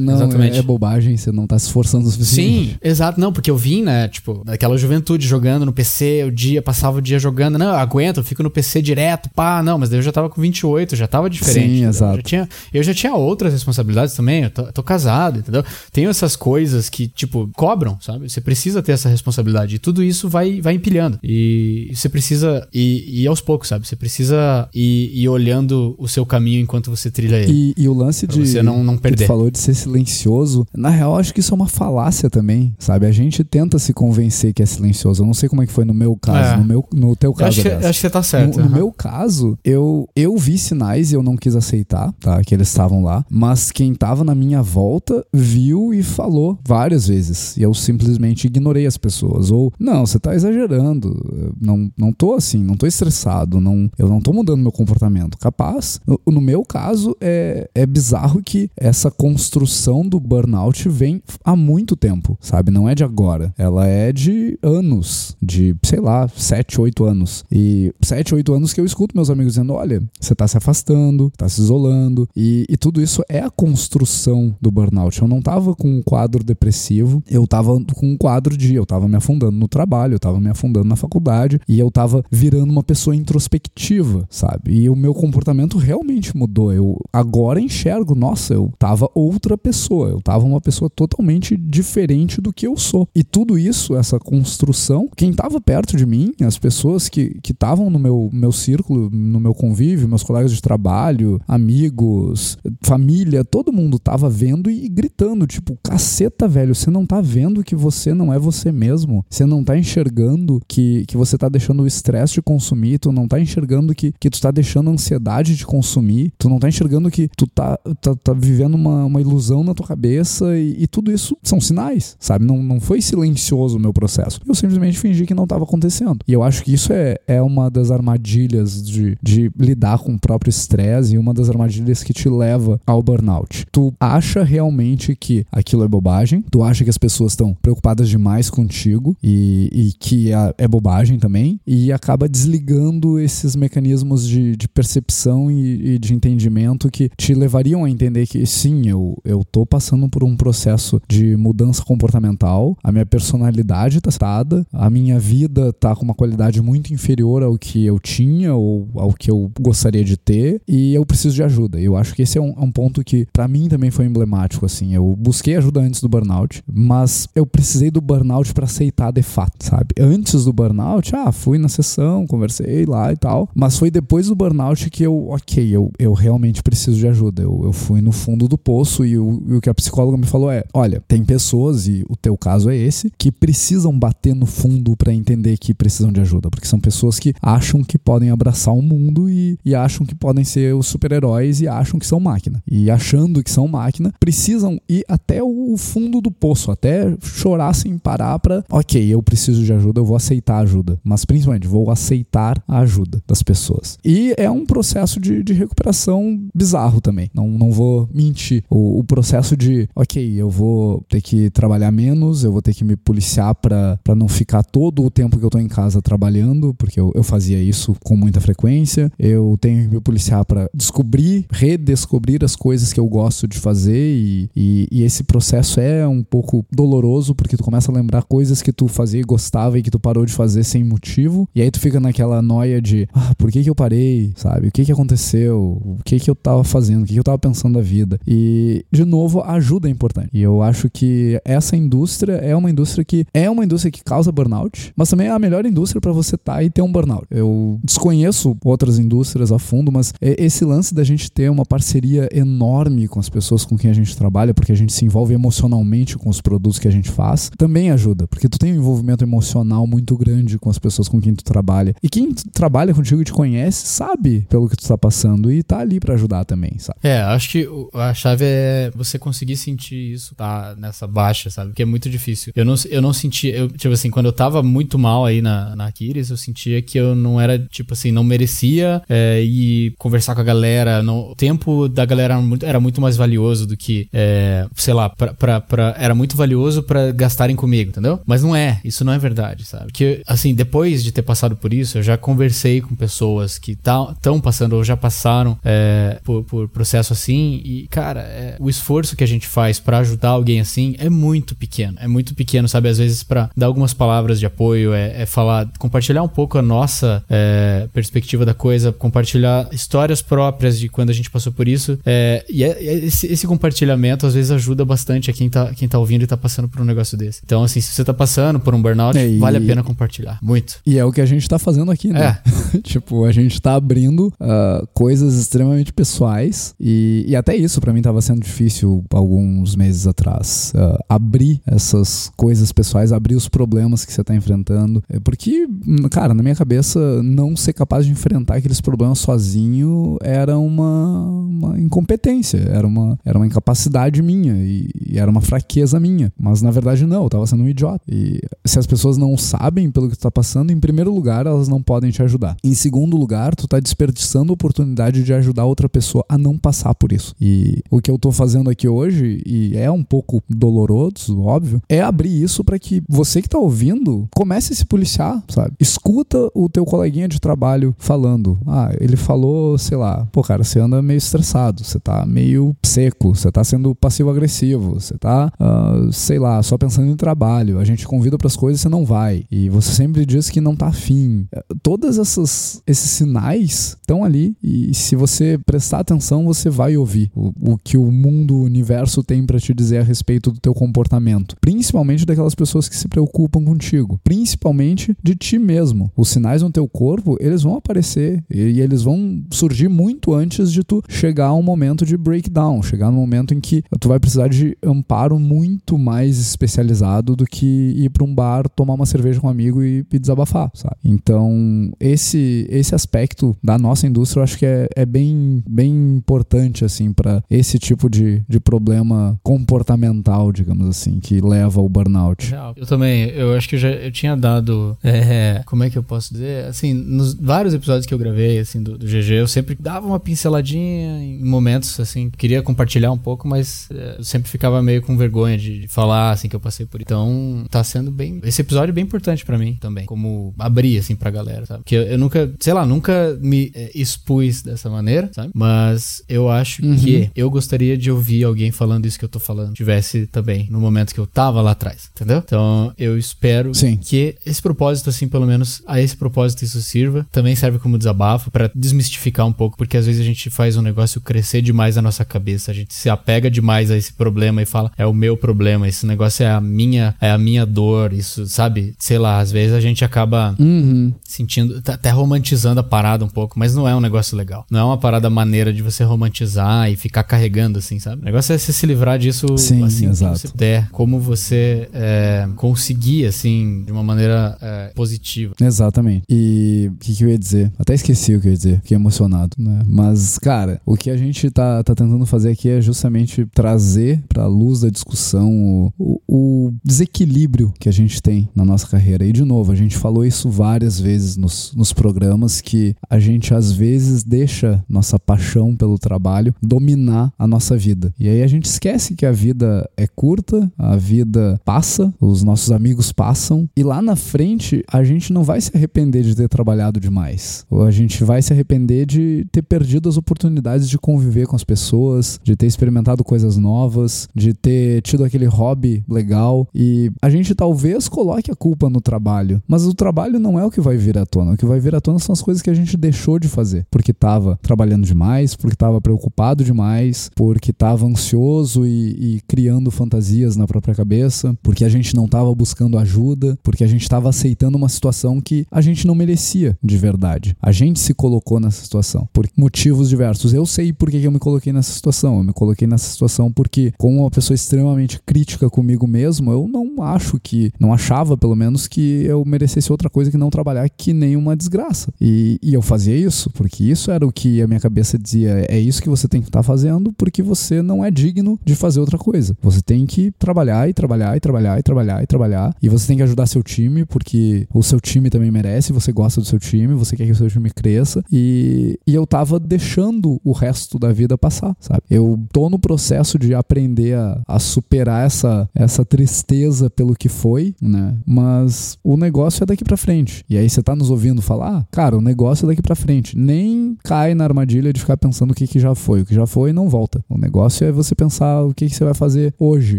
não é, é, bobagem, você não tá se esforçando o suficiente. Sim, exato. Não, porque eu vim, né, tipo, daquela juventude jogando no PC, o dia, passava o dia jogando. Não, eu aguento, eu fico no PC direto, pá, não, mas daí eu já tava com 28, já tava diferente. Sim, exato. Eu já tinha, eu já tinha outras responsabilidades também, eu tô, tô casado, entendeu? Tenho essas coisas que, tipo, cobram, sabe? Você precisa ter essa responsabilidade. E tudo isso vai, vai empilhando. E você precisa ir, ir aos poucos, sabe? Você precisa ir, ir, olhando o seu caminho enquanto você trilha ele. E, e o lance de. Você não, não perder. Que falou de ser silencioso. Na real, acho que isso é uma falácia também, sabe? A gente tenta se convencer que é silencioso. Eu não sei como é que foi no meu caso. É. No, meu, no teu caso. acho, que, acho que você tá certo. No, uhum. no meu caso, eu, eu vi sinais e eu não quis aceitar, tá? Que eles estavam lá. Mas quem tava na minha volta viu e falou várias vezes. E eu simplesmente ignorei as pessoas. Ou, não, você tá exagerando. Não, não tô assim, não tô estressado. Não, eu não tô mudando meu comportamento. Capaz. No, no meu caso, é, é bizarro que essa construção do burnout vem há muito tempo, sabe? Não é de agora. Ela é de anos. De, sei lá, 7, 8 anos. E 7, 8 anos que eu escuto meus amigos dizendo: olha, você tá se afastando, tá se isolando. E, e tudo isso é a construção do burnout. Eu não tava com um quadro depressivo, eu tava com um quadro de eu tava me afundando no trabalho, eu tava me afundando na faculdade e eu tava virando uma pessoa introspectiva, sabe? E o meu comportamento realmente mudou. Eu agora enxergo, nossa, eu tava outra pessoa, eu tava uma pessoa totalmente diferente do que eu sou. E tudo isso, essa construção, quem tava perto de mim, as pessoas que estavam no meu, meu círculo, no meu convívio, meus colegas de trabalho, amigos, família, todo mundo tava vendo e gritando, tipo, caceta, velho, você não tá vendo que você não é você mesmo. Você não tá enxergando que, que você tá deixando o estresse de consumir, tu não tá enxergando que, que tu tá deixando a ansiedade de consumir, tu não tá enxergando que tu tá, tá, tá vivendo uma, uma ilusão na tua cabeça e, e, tudo isso são sinais, sabe? Não, não foi silencioso o meu processo. Eu simplesmente fingi que não tava acontecendo. E eu acho que isso é, é uma das armadilhas de, de lidar com o próprio estresse e uma das armadilhas que te leva ao burnout. Tu acha realmente que aquilo é bobagem, tu acha que as pessoas estão preocupadas demais contigo e, e que é, é, bobagem também, e acaba desligando esses mecanismos de, de percepção e, e, de entendimento que te levariam a entender que sim, eu, eu tô passando por um processo de mudança comportamental, a minha personalidade tá estada, a minha vida tá com uma qualidade muito inferior ao que eu tinha ou ao que eu gostaria de ter, e eu preciso de ajuda. Eu acho que esse é um, é um ponto que para mim também foi emblemático, assim, eu busquei ajuda antes do burnout, mas eu precisei do burnout para aceitar de fato, sabe? Antes do burnout, ah, fui na sessão, conversei lá e tal, mas foi depois do burnout que eu, ok, eu, eu realmente preciso de ajuda. Eu, eu fui no fundo do poço e o, e o que a psicóloga me falou é: olha, tem pessoas, e o teu caso é esse, que precisam bater no fundo para entender que precisam de ajuda, porque são pessoas que acham que podem abraçar o mundo e, e acham que podem ser os super-heróis e acham que são máquina. E achando que são máquina, precisam ir até o fundo do poço, até chorar sem parar para, ok, eu preciso de ajuda, eu vou aceitar a ajuda, mas principalmente vou aceitar a ajuda das pessoas. E é um processo de, de recuperação bizarro também, não, não vou mentir. O, o, processo de, ok, eu vou ter que trabalhar menos, eu vou ter que me policiar para não ficar todo o tempo que eu tô em casa trabalhando, porque eu, eu fazia isso com muita frequência, eu tenho que me policiar para descobrir, redescobrir as coisas que eu gosto de fazer e, e, e esse processo é um pouco doloroso, porque tu começa a lembrar coisas que tu fazia e gostava e que tu parou de fazer sem motivo. E aí tu fica naquela noia de, ah, por que que eu parei? Sabe? O que que aconteceu? O que que eu tava fazendo? O que que eu tava pensando da vida? E, de novo, a ajuda é importante. E eu acho que essa indústria é uma indústria que é uma indústria que causa burnout, mas também é a melhor indústria para você estar tá e ter um burnout. Eu desconheço outras indústrias a fundo, mas esse lance da gente ter uma parceria enorme com as pessoas com quem a gente trabalha, porque a gente se envolve emocionalmente com os produtos que a gente faz, também ajuda, porque tu tem um envolvimento emocional muito grande com as pessoas com quem tu trabalha. E quem trabalha contigo e te conhece sabe pelo que tu tá passando e tá ali para ajudar também, sabe? É, acho que a chave é você conseguir sentir isso, tá nessa baixa, sabe? Porque é muito difícil. Eu não, eu não senti, eu, tipo assim, quando eu tava muito mal aí na, na Aquiles, eu sentia que eu não era, tipo assim, não merecia é, ir conversar com a galera. Não, o tempo da galera era muito, era muito mais valioso do que, é, sei lá, pra, pra, pra, era muito valioso para gastarem comigo, entendeu? Mas não é, isso não é verdade, sabe? Que, assim, depois de ter passado por isso, eu já conversei com pessoas que estão tá, passando ou já passaram é, por, por, processo assim e, cara, é, o esforço que a gente faz para ajudar alguém assim é muito pequeno, é muito pequeno, sabe? Às vezes para dar algumas palavras de apoio, é, é falar, compartilhar um pouco a nossa é, perspectiva da coisa, compartilhar histórias próprias de quando a gente passou por isso. É, e é, esse, esse, compartilhamento às vezes ajuda bastante a quem tá, quem tá ouvindo e tá passando por um negócio desse. Então, assim, se você tá passando por um burnout, e, vale a pena compartilhar. Muito. E é o que a gente tá fazendo aqui, né? É. [laughs] tipo, a gente tá abrindo uh, coisas extremamente pessoais e, e até isso para mim tava sendo difícil alguns meses atrás. Uh, abrir essas coisas pessoais, abrir os problemas que você tá enfrentando. É porque, cara, na minha cabeça, não ser capaz de enfrentar aqueles problemas sozinho era uma, uma incompetência, era uma, era uma incapacidade minha e, e, era uma fraqueza minha. Mas na verdade, não, eu tava sendo um idiota. E se as pessoas não sabem pelo que tu tá passando, em primeiro lugar, elas não podem te ajudar. Em segundo lugar, tu tá desperdiçando a oportunidade de ajudar outra pessoa a não passar por isso. E o que eu tô fazendo aqui hoje, e é um pouco doloroso, óbvio, é abrir isso para que você que tá ouvindo comece a se policiar, sabe? Escuta o teu coleguinha de trabalho falando. Ah, ele falou, sei lá, pô, cara, você anda meio estressado, você tá meio seco, você tá sendo passivo-agressivo, você tá, uh, sei lá, só pensando em trabalho. A gente convida para as coisas e você não vai. E você sempre diz que não tá afim. Todas essas esses sinais estão ali e se você prestar atenção, você vai ouvir o, o que o mundo, o universo tem para te dizer a respeito do teu comportamento, principalmente daquelas pessoas que se preocupam contigo, principalmente de ti mesmo. Os sinais no teu corpo, eles vão aparecer e, eles vão surgir muito antes de tu chegar a um momento de breakdown, chegar no momento em que tu vai precisar de amparo muito mais especializado do que ir para um bar, tomar uma cerveja com um amigo e, e desabafar, sabe? Então, esse esse aspecto da nossa indústria eu acho que é, é bem, bem importante, assim, para esse tipo de, de problema comportamental, digamos assim, que leva ao burnout. Eu também, eu acho que eu já eu tinha dado, é, como é que eu posso dizer? Assim, nos vários episódios que eu gravei, assim, do, do GG, eu sempre dava uma pinceladinha em momentos, assim, queria compartilhar um pouco, mas é, eu sempre ficava meio com vergonha de, de, falar, assim, que eu passei por isso. Então, tá sendo bem, esse episódio é bem importante para mim também, como abrir, assim, pra galera, sabe? Que eu, eu nunca, sei lá, nunca me é, expus dessa maneira, sabe? Mas eu acho uhum. que eu gostaria de ouvir alguém falando isso que eu tô falando, tivesse também no momento que eu tava lá atrás, entendeu? Então, eu espero Sim. que esse propósito, assim, pelo menos a esse propósito isso sirva. Também serve como desabafo para desmistificar um pouco, porque às vezes a gente faz um negócio crescer demais na nossa cabeça, a gente se apega demais a esse problema e fala, é o meu problema, esse negócio é a minha, é a minha dor, isso, sabe? Sei lá, às vezes a gente acaba uhum. sentindo, tá até romantizando a parada um pouco, mas não é um negócio legal. Não é uma parada maneira de você romantizar e ficar carregando, assim, sabe? O negócio é você se livrar disso, Sim, assim, exato. você puder, como você é, conseguir, assim, de uma maneira é, positiva. Exatamente. E o que, que, eu ia dizer? Até esqueci o que eu ia dizer, fiquei emocionado, né? Mas, cara, o que a gente tá, tá tentando fazer aqui é justamente trazer pra luz da discussão o, o, o desequilíbrio que a gente tem na nossa carreira. E, de novo, a gente falou isso várias vezes nos, nos programas que a gente às vezes deixa nossa paixão pelo trabalho dominar a nossa vida. E aí a gente esquece que a vida é curta, a vida passa, os nossos amigos passam, e lá na frente a gente não vai se arrepender de ter trabalhado demais. Ou a gente vai se arrepender de ter perdido as oportunidades de conviver com as pessoas, de ter experimentado coisas novas, de ter tido aquele aquele hobby legal e a gente talvez coloque a culpa no trabalho, mas o trabalho não é o que vai vir à tona. O que vai vir à tona são as coisas que a gente deixou de fazer, porque estava trabalhando demais, porque estava preocupado demais, porque estava ansioso e, e criando fantasias na própria cabeça, porque a gente não estava buscando ajuda, porque a gente estava aceitando uma situação que a gente não merecia de verdade. A gente se colocou nessa situação por motivos diversos. Eu sei por que eu me coloquei nessa situação. Eu me coloquei nessa situação porque, como uma pessoa extremamente crítica comigo mesmo, eu não acho que, não achava pelo menos que eu merecesse outra coisa que não trabalhar que nem uma desgraça. E, e eu fazia isso, porque isso era o que a minha cabeça dizia: é isso que você tem que estar tá fazendo, porque você não é digno de fazer outra coisa. Você tem que trabalhar e trabalhar e trabalhar e trabalhar e trabalhar. E você tem que ajudar seu time, porque o seu time também merece, você gosta do seu time, você quer que o seu time cresça. E, e eu tava deixando o resto da vida passar, sabe? Eu tô no processo de aprender a, a superar essa, essa tristeza pelo que foi, né? Mas o negócio é daqui para frente. E aí você tá nos ouvindo falar, ah, cara, o negócio é daqui para frente. Nem cai na armadilha de ficar pensando o que, que já foi. O que já foi não volta. O negócio é você pensar o que, que você vai fazer hoje,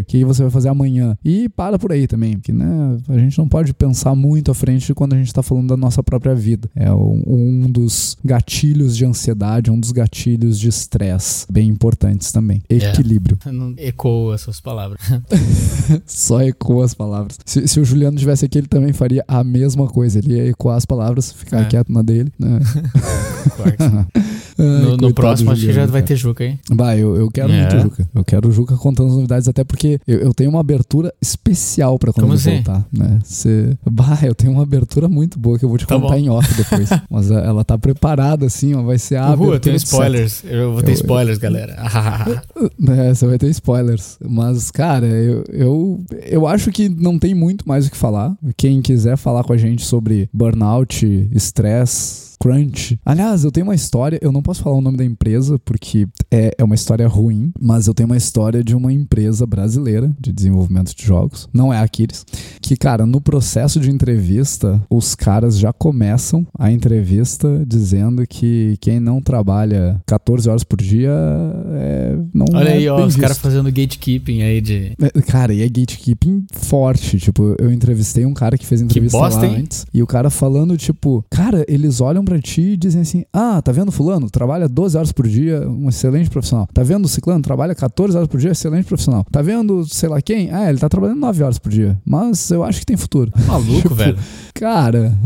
o que, que você vai fazer amanhã. E para por aí também, porque né, a gente não pode pensar muito à frente quando a gente tá falando da nossa própria vida. É um, dos gatilhos de ansiedade, um dos gatilhos de estresse bem importantes também. É. Equilíbrio. É, [laughs] não ecoa essas palavras. [laughs] Só ecoa as palavras. Se, se, o Juliano tivesse aqui, ele também faria a mesma coisa. Ele ia ecoar as palavras, ficar é. quieto na dele. Né? [laughs] [laughs] no, no próximo, acho que já vai ter Juca, hein? Bah, eu, eu quero é. muito Juca. Eu quero o Juca contando as novidades, até porque eu, eu tenho uma abertura especial pra quando Como ele assim? voltar. Né? Cê... Bah, eu tenho uma abertura muito boa que eu vou te tá contar bom. em off depois. Mas é, ela tá preparada assim, ó, vai ser a Uhul, eu tenho spoilers. Eu vou ter eu, spoilers, galera. é, você vai ter spoilers. Mas, cara, eu, eu, eu acho que não tem muito mais o que falar. Quem quiser falar com a gente sobre burnout, estresse, Crunch. Aliás, eu tenho uma história, eu não posso falar o nome da empresa porque é, é uma história ruim, mas eu tenho uma história de uma empresa brasileira de desenvolvimento de jogos, não é a Aquiles, que, cara, no processo de entrevista, os caras já começam a entrevista dizendo que quem não trabalha 14 horas por dia é, não Olha é aí, ó, os caras fazendo gatekeeping aí de. É, cara, e é gatekeeping forte. Tipo, eu entrevistei um cara que fez entrevista bosta, lá hein? antes e o cara falando, tipo, cara, eles olham para ti e dizem assim: Ah, tá vendo Fulano? Trabalha 12 horas por dia, um excelente profissional. Tá vendo Ciclano? Trabalha 14 horas por dia, excelente profissional. Tá vendo sei lá quem? Ah, ele tá trabalhando 9 horas por dia. Mas eu acho que tem futuro. Maluco, [laughs] tipo, velho. Cara,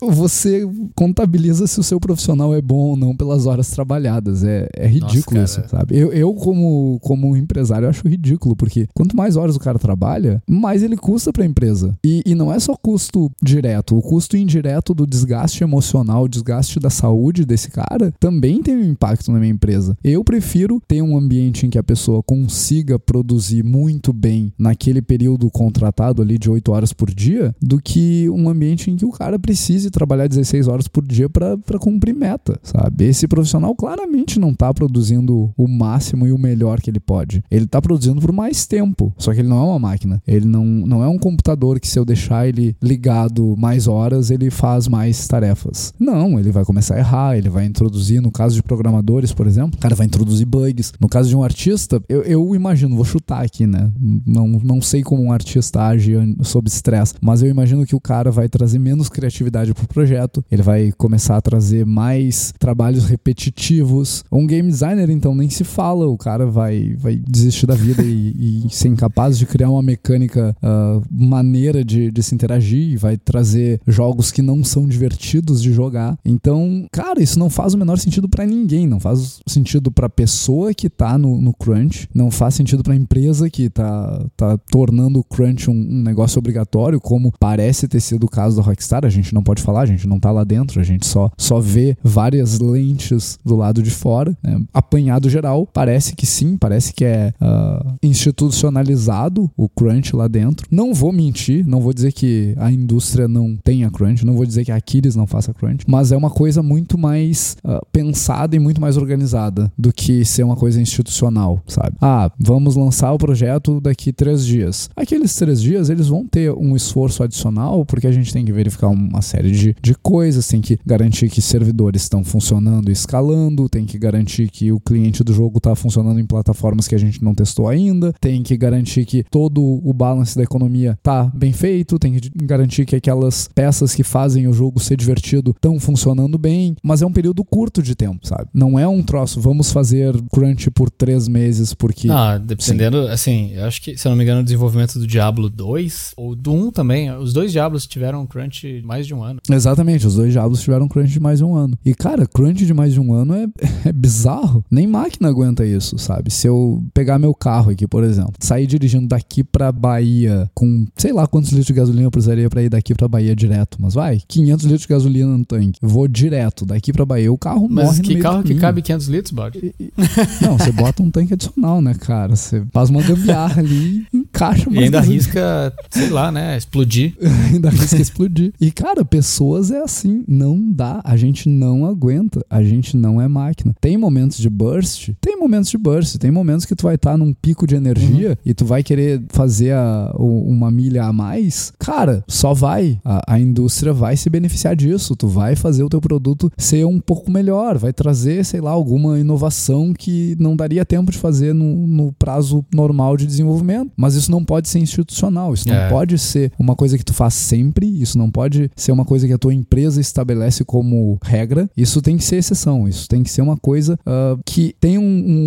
você contabiliza se o seu profissional é bom ou não pelas horas trabalhadas. É, é ridículo Nossa, isso, sabe? Eu, eu, como, como empresário, acho ridículo, porque quanto mais horas o cara trabalha, mais ele custa pra empresa. E, e não é só custo direto, o custo indireto do desgaste emocional, desgaste da saúde desse cara também tem um impacto na minha empresa. Eu prefiro ter um ambiente em que a pessoa consiga produzir muito bem naquele período contratado ali de 8 horas por dia do que um ambiente em que o cara precise trabalhar 16 horas por dia para cumprir meta, sabe? Esse profissional claramente não tá produzindo o máximo e o melhor que ele pode. Ele tá produzindo por mais tempo, só que ele não é uma máquina. Ele não, não é um computador que se eu deixar ele ligado mais horas, ele faz mais tarefas. Não, não, ele vai começar a errar, ele vai introduzir, no caso de programadores, por exemplo, cara vai introduzir bugs. No caso de um artista, eu, eu imagino, vou chutar aqui, né? Não, não sei como um artista age sob estresse, mas eu imagino que o cara vai trazer menos criatividade pro projeto, ele vai começar a trazer mais trabalhos repetitivos. Um game designer, então, nem se fala, o cara vai, vai desistir da vida e, e ser incapaz de criar uma mecânica uh, maneira de, de se interagir, vai trazer jogos que não são divertidos de jogar então, cara, isso não faz o menor sentido para ninguém. Não faz sentido pra pessoa que tá no, no crunch, não faz sentido pra empresa que tá, tá tornando o crunch um, um, negócio obrigatório, como parece ter sido o caso da Rockstar. A gente não pode falar, a gente não tá lá dentro, a gente só, só vê várias lentes do lado de fora. Né? Apanhado geral, parece que sim, parece que é uh, institucionalizado o crunch lá dentro. Não vou mentir, não vou dizer que a indústria não tenha crunch, não vou dizer que a Aquiles não faça crunch, mas é uma coisa muito mais uh, pensada e muito mais organizada do que ser uma coisa institucional, sabe? Ah, vamos lançar o projeto daqui três dias. Aqueles três dias eles vão ter um esforço adicional porque a gente tem que verificar uma série de, de coisas, tem que garantir que servidores estão funcionando e escalando, tem que garantir que o cliente do jogo está funcionando em plataformas que a gente não testou ainda, tem que garantir que todo o balance da economia tá bem feito, tem que garantir que aquelas peças que fazem o jogo ser divertido estão funcionando bem, mas é um período curto de tempo, sabe? Não é um troço, vamos fazer crunch por três meses porque. Ah, dependendo, Sim. assim, eu acho que, se eu não me engano, o desenvolvimento do Diablo 2 ou do 1 também, os dois Diablos tiveram crunch mais de um ano. Exatamente, os dois Diablos tiveram crunch de mais de um ano. E, cara, crunch de mais de um ano é, [laughs] é bizarro. Nem máquina aguenta isso, sabe? Se eu pegar meu carro aqui, por exemplo, sair dirigindo daqui pra Bahia com, sei lá quantos litros de gasolina eu precisaria pra ir daqui pra Bahia direto, mas vai, 500 litros de gasolina no tanque. Vou direto daqui pra Bahia, o carro mas morre que carro que cabe 500 litros, bode? [laughs] Não, você bota um tanque adicional, né, cara? Você faz uma gambiarra ali e encaixa. E ainda arrisca, sei lá, né, explodir. [laughs] ainda arrisca explodir. E, cara, pessoas é assim, não dá. A gente não aguenta. A gente não é máquina. Tem momentos de burst? Tem momentos de burst. Tem momentos que tu vai estar tá num pico de energia uhum. e tu vai querer fazer a, uma milha a mais. Cara, só vai. A, a indústria vai se beneficiar disso. Tu vai fazer o teu produto ser um pouco melhor. Vai trazer, sei lá, alguma inovação que não daria tempo de fazer no, no prazo normal de desenvolvimento. Mas isso não pode ser institucional. Isso não é. pode ser uma coisa que tu faz sempre. Isso não pode ser uma coisa que a tua empresa estabelece como regra. Isso tem que ser exceção. Isso tem que ser uma coisa uh, que tem um,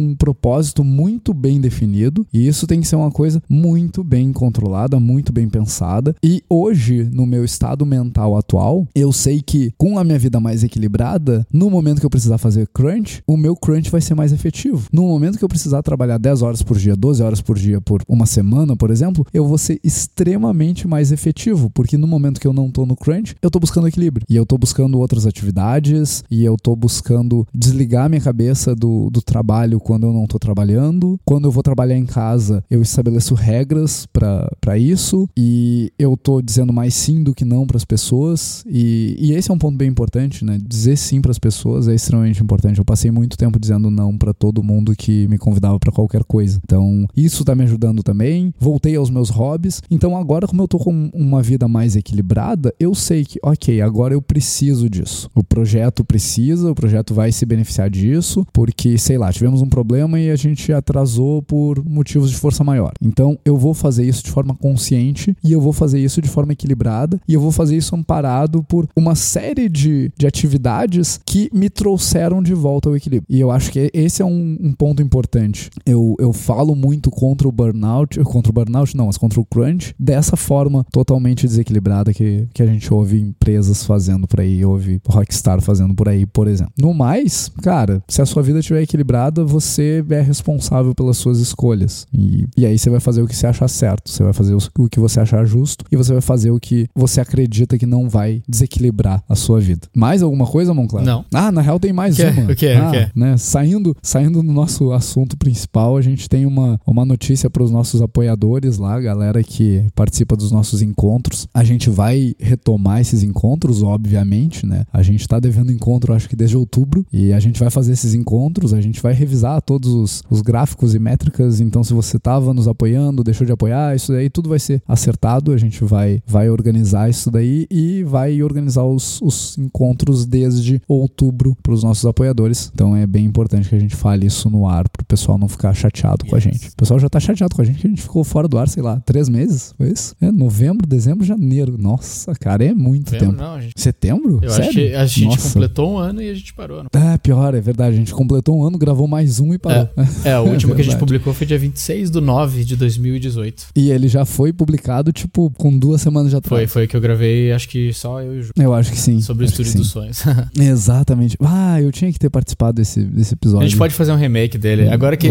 um propósito muito bem definido. E isso tem que ser uma coisa muito bem controlada, muito bem pensada. E hoje, no meu estado mental atual, eu sei que com a minha vida mais equilibrada, no momento que eu precisar fazer crunch, o meu crunch vai ser mais efetivo. No momento que eu precisar trabalhar 10 horas por dia, 12 horas por dia por uma semana, por exemplo, eu vou ser extremamente mais efetivo, porque no momento que eu não tô no crunch, eu tô buscando equilíbrio. E eu tô buscando outras atividades, e eu tô buscando desligar minha cabeça do, do trabalho quando eu não tô trabalhando. Quando eu vou trabalhar em casa, eu estabeleço regras para isso, e eu tô dizendo mais sim do que não para as pessoas. E, e esse é um ponto bem importante, né? Dizer sim para as pessoas é extremamente importante. Eu passei muito tempo dizendo não para todo mundo que me convidava para qualquer coisa. Então, isso tá me ajudando também. Voltei aos meus hobbies. Então, agora, como eu tô com uma vida mais equilibrada, eu sei que, ok, agora eu preciso disso. O projeto precisa, o projeto vai se beneficiar disso, porque, sei lá, tivemos um problema e a gente atrasou por motivos de força maior. Então, eu vou fazer isso de forma consciente e eu vou fazer isso de forma equilibrada e eu vou fazer isso amparado por uma série de, de atividades que me trouxeram de volta ao equilíbrio. E eu acho que esse é um, um ponto importante. Eu, eu falo muito contra o burnout, contra o burnout não, mas contra o crunch, dessa forma totalmente desequilibrada que, que a gente ouve empresas fazendo por aí, ouve Rockstar fazendo por aí, por exemplo. No mais, cara, se a sua vida estiver equilibrada, você é responsável pelas suas escolhas. E, e aí você vai fazer o que você achar certo, você vai fazer o que você achar justo e você vai fazer o que você acredita que não vai desequilibrar a sua vida. Mais alguma coisa, Monclar? Não. Ah, na real tem mais que uma. O que é? Ah, o que é? Né, saindo, saindo do nosso assunto principal, a gente tem uma, uma notícia para os nossos apoiadores lá, galera que participa dos nossos encontros. A gente vai retomar esses encontros, obviamente, né? A gente está devendo encontro, acho que desde outubro, e a gente vai fazer esses encontros, a gente vai revisar todos os, os gráficos e métricas. Então, se você estava nos apoiando, deixou de apoiar, isso daí tudo vai ser acertado. A gente vai, vai organizar isso daí e vai organizar os, os encontros desde outubro para os nossos apoiadores. Então, é bem importante que a gente fale isso no ar para o pessoal não ficar chateado yes. com a gente. O pessoal já tá chateado com a gente que a gente ficou fora do ar, sei lá, três meses. Foi isso? É novembro, dezembro, janeiro. Nossa, cara, é muito novembro, tempo. Não, gente... Setembro? Eu Sério? acho que a gente Nossa. completou um ano e a gente parou. Não? É, pior, é verdade. A gente completou um ano, gravou mais um e parou. É, é o [laughs] último é que a gente publicou foi dia 26 de 9 de 2018. E ele já foi publicado, tipo, com duas semanas já Foi, foi que eu gravei, acho que só eu e o Ju. Eu acho que sim. Sobre o Estúdio dos Sonhos. [laughs] Exatamente. Ah, eu tinha que ter participado desse, desse episódio. A gente pode fazer um remake dele. Agora que,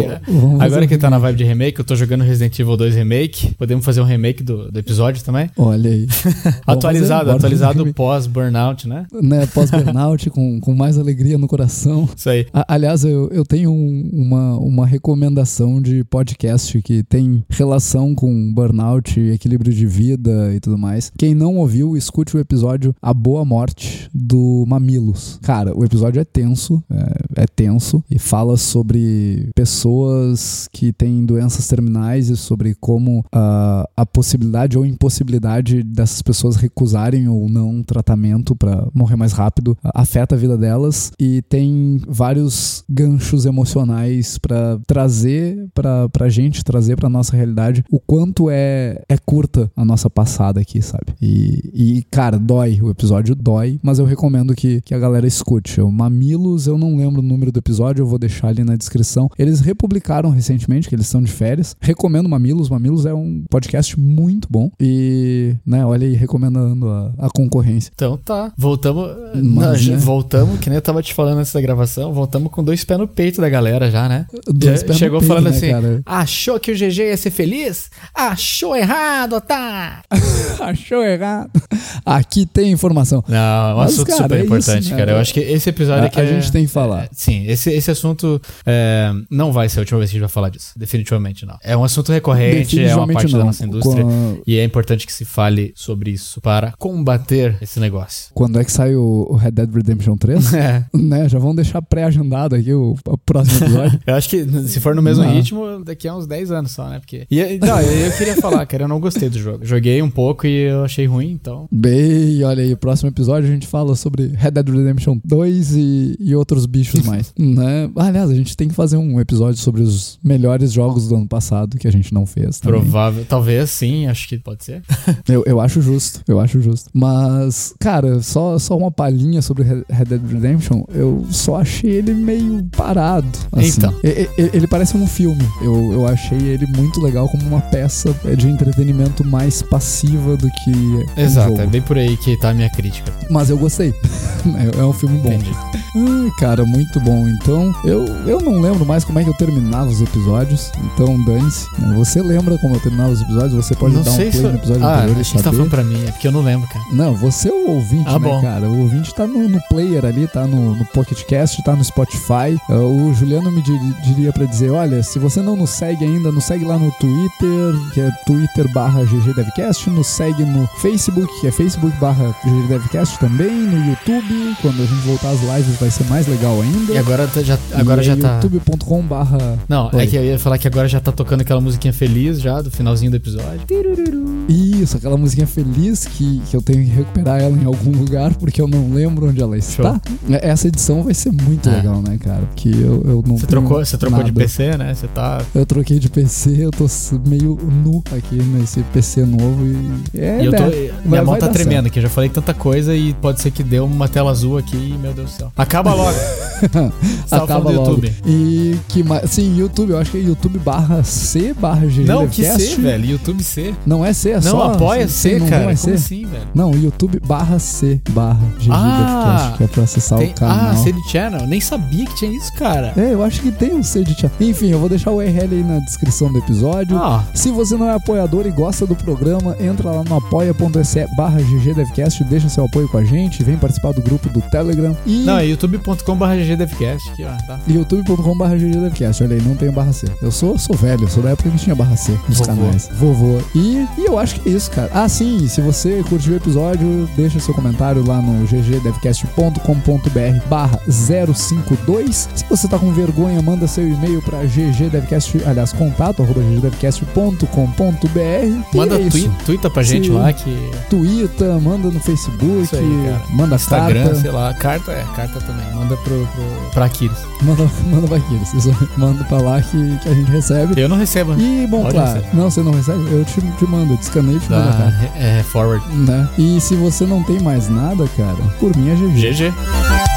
agora que tá na vibe de remake, eu tô jogando Resident Evil 2 Remake. Podemos fazer um remake do, do episódio também? Olha aí. [laughs] atualizado, atualizado pós-burnout, né? né? [laughs] Pós-burnout, com, com mais alegria no coração. Isso aí. A, aliás, eu, eu tenho um, uma, uma recomendação de podcast que tem relação com burnout, equilíbrio de vida e tudo mais. Quem não ouviu, escute o episódio A Boa Morte do Mamilos. Cara, o episódio é tenso, é, é tenso e fala sobre pessoas que têm doenças terminais e sobre como uh, a possibilidade ou impossibilidade dessas pessoas recusarem ou não tratamento para morrer mais rápido uh, afeta a vida delas e tem vários ganchos emocionais para trazer para pra gente, trazer pra nossa realidade o quanto é, é curta a nossa passada aqui, sabe? E, e cara, dói, o episódio dói, mas eu recomendo que, que a galera escute. O Mamilos, eu não lembro o número do episódio, eu vou deixar ali na descrição. Eles republicaram recentemente, que eles estão de férias. Recomendo Mamilos. Mamilos é um podcast muito bom. E, né, olha aí, recomendando a, a concorrência. Então tá. Voltamos. Mas, não, né? Voltamos, que nem eu tava te falando antes da gravação, voltamos com dois pés no peito da galera já, né? Dois pés chegou no peito, falando né, assim: cara? achou que o GG ia ser feliz? Achou errado, tá? [laughs] Achou errado. Aqui tem informação. Não, assunto cara, super é importante, isso, cara. né? Eu acho que esse episódio A- aqui a é- gente tem que falar. é, sim, esse, esse assunto é, não vai ser a última vez que a gente vai falar disso. Definitivamente não. É um assunto recorrente, é uma parte da não. nossa indústria. E é importante que se fale sobre isso para combater esse negócio. Quando é que sai o o Red Dead Redemption 3? [laughs] É. né? Já vamos deixar pré-agendado aqui o, o próximo episódio. [laughs] Eu acho que se for no mesmo Não. ritmo, daqui a uns 10 anos só, né? Porque. E, não, eu queria falar, cara, eu não gostei do jogo. Joguei um pouco e eu achei ruim, então. Bem, olha aí, próximo episódio a gente fala sobre Red Dead Redemption 2 e, e outros bichos [laughs] mais. né? Aliás, a gente tem que fazer um episódio sobre os melhores jogos do ano passado que a gente não fez. também. Provável. Talvez sim, acho que pode ser. [laughs] Eu, eu acho justo, eu acho justo. Mas, cara, só, só uma palhinha sobre Red Dead Redemption, eu só achei ele meio parado. assim. Então. E- e- Ele parece um filme. Eu, eu achei ele muito legal como uma peça de entretenimento mais passiva do que um Exato, jogo. é bem por aí que tá a minha crítica. Mas eu gostei. [laughs] É, é um filme bom. Entendi. Ai, cara, muito bom. Então, eu, eu não lembro mais como é que eu terminava os episódios. Então, dane-se. Você lembra como eu terminava os episódios? Você pode não dar um play se. no episódio ah, anterior que você tá falando pra mim, é porque eu não lembro, cara. Não, você é o ouvinte, Ah, né, bom. cara? O ouvinte tá no, no player ali, tá no, no Pocket Cast, tá no Spotify. Uh, o Juliano me diri- diria pra dizer, olha, se você não nos segue ainda, nos segue lá no Twitter, que é twitter barra ggdevcast, nos segue no Facebook, que é facebook barra ggdevcast também, no YouTube, quando a gente voltar às lives vai ser mais legal ainda. E agora tá- já, agora E já é tá. youtube.com barra... Não, Oi. é que eu ia falar que agora já tá tocando aquela musiquinha feliz já, do finalzinho do episódio. Isso, aquela musiquinha feliz que, que eu tenho que recuperar ela em algum lugar porque eu não lembro onde ela está. É, Essa edição vai ser muito É. legal, né, cara? Porque eu, eu não Você trocou, você trocou de. PC, né? Você tá. Eu troquei de PC, eu tô meio nu aqui nesse PC novo e. É, e eu tô. né? Minha Vai- mão vai tá tremendo, que eu já falei tanta coisa e pode ser que deu uma tela azul aqui e, meu Deus do céu. Acaba logo. [laughs] Acaba logo. YouTube. E que mais. Sim, YouTube, eu acho que é YouTube barra C barra GG. Não, que. C, velho. YouTube C. Não é C, é Não, só. apoia C, não, cara. Não é Como C. assim, velho? Não, YouTube barra C barra GG Ah, Devcast, que é pra acessar Tem- o canal. Ah, C de Channel. Nem sabia que tinha isso, cara. É, eu acho que tem um C de tchau. Enfim, eu vou deixar o URL aí na descrição do episódio. Ah, Se você não é apoiador e gosta do programa, entra lá no apoia.se barra ggdevcast, deixa seu apoio com a gente, vem participar do grupo do Telegram e não, é youtube.com.br ggdevcast aqui, ó. Tá. youtube.com barra ggdevcast. Olha aí, não tem barra C. Eu sou, sou velho, sou da época que tinha barra C nos Vovô. canais. Vovô. E, e eu acho que é isso, cara. Ah, sim, se você curtiu o episódio, deixa seu comentário lá no ggdevcast.com.br barra 052. Se você tá com vergonha, manda seu e-mail pra ggdevcast, aliás, contato arroba ggdevcast.com.br. Manda é isso. twitta pra gente Sim. lá que. Twitter, manda no Facebook, aí. Manda Instagram, carta, sei lá. Carta, é, carta também. Manda pro, pro, pra Aquiles. manda, [laughs] manda pra aqueles, isso, manda pra lá que, que a gente recebe. Eu não recebo. E, bom, Pode claro, receber. não, você não recebe? Eu te, te mando, eu te escaneio e te mando a Da, carta. é, forward. Né? E se você não tem mais nada, cara, por mim é GG. GG.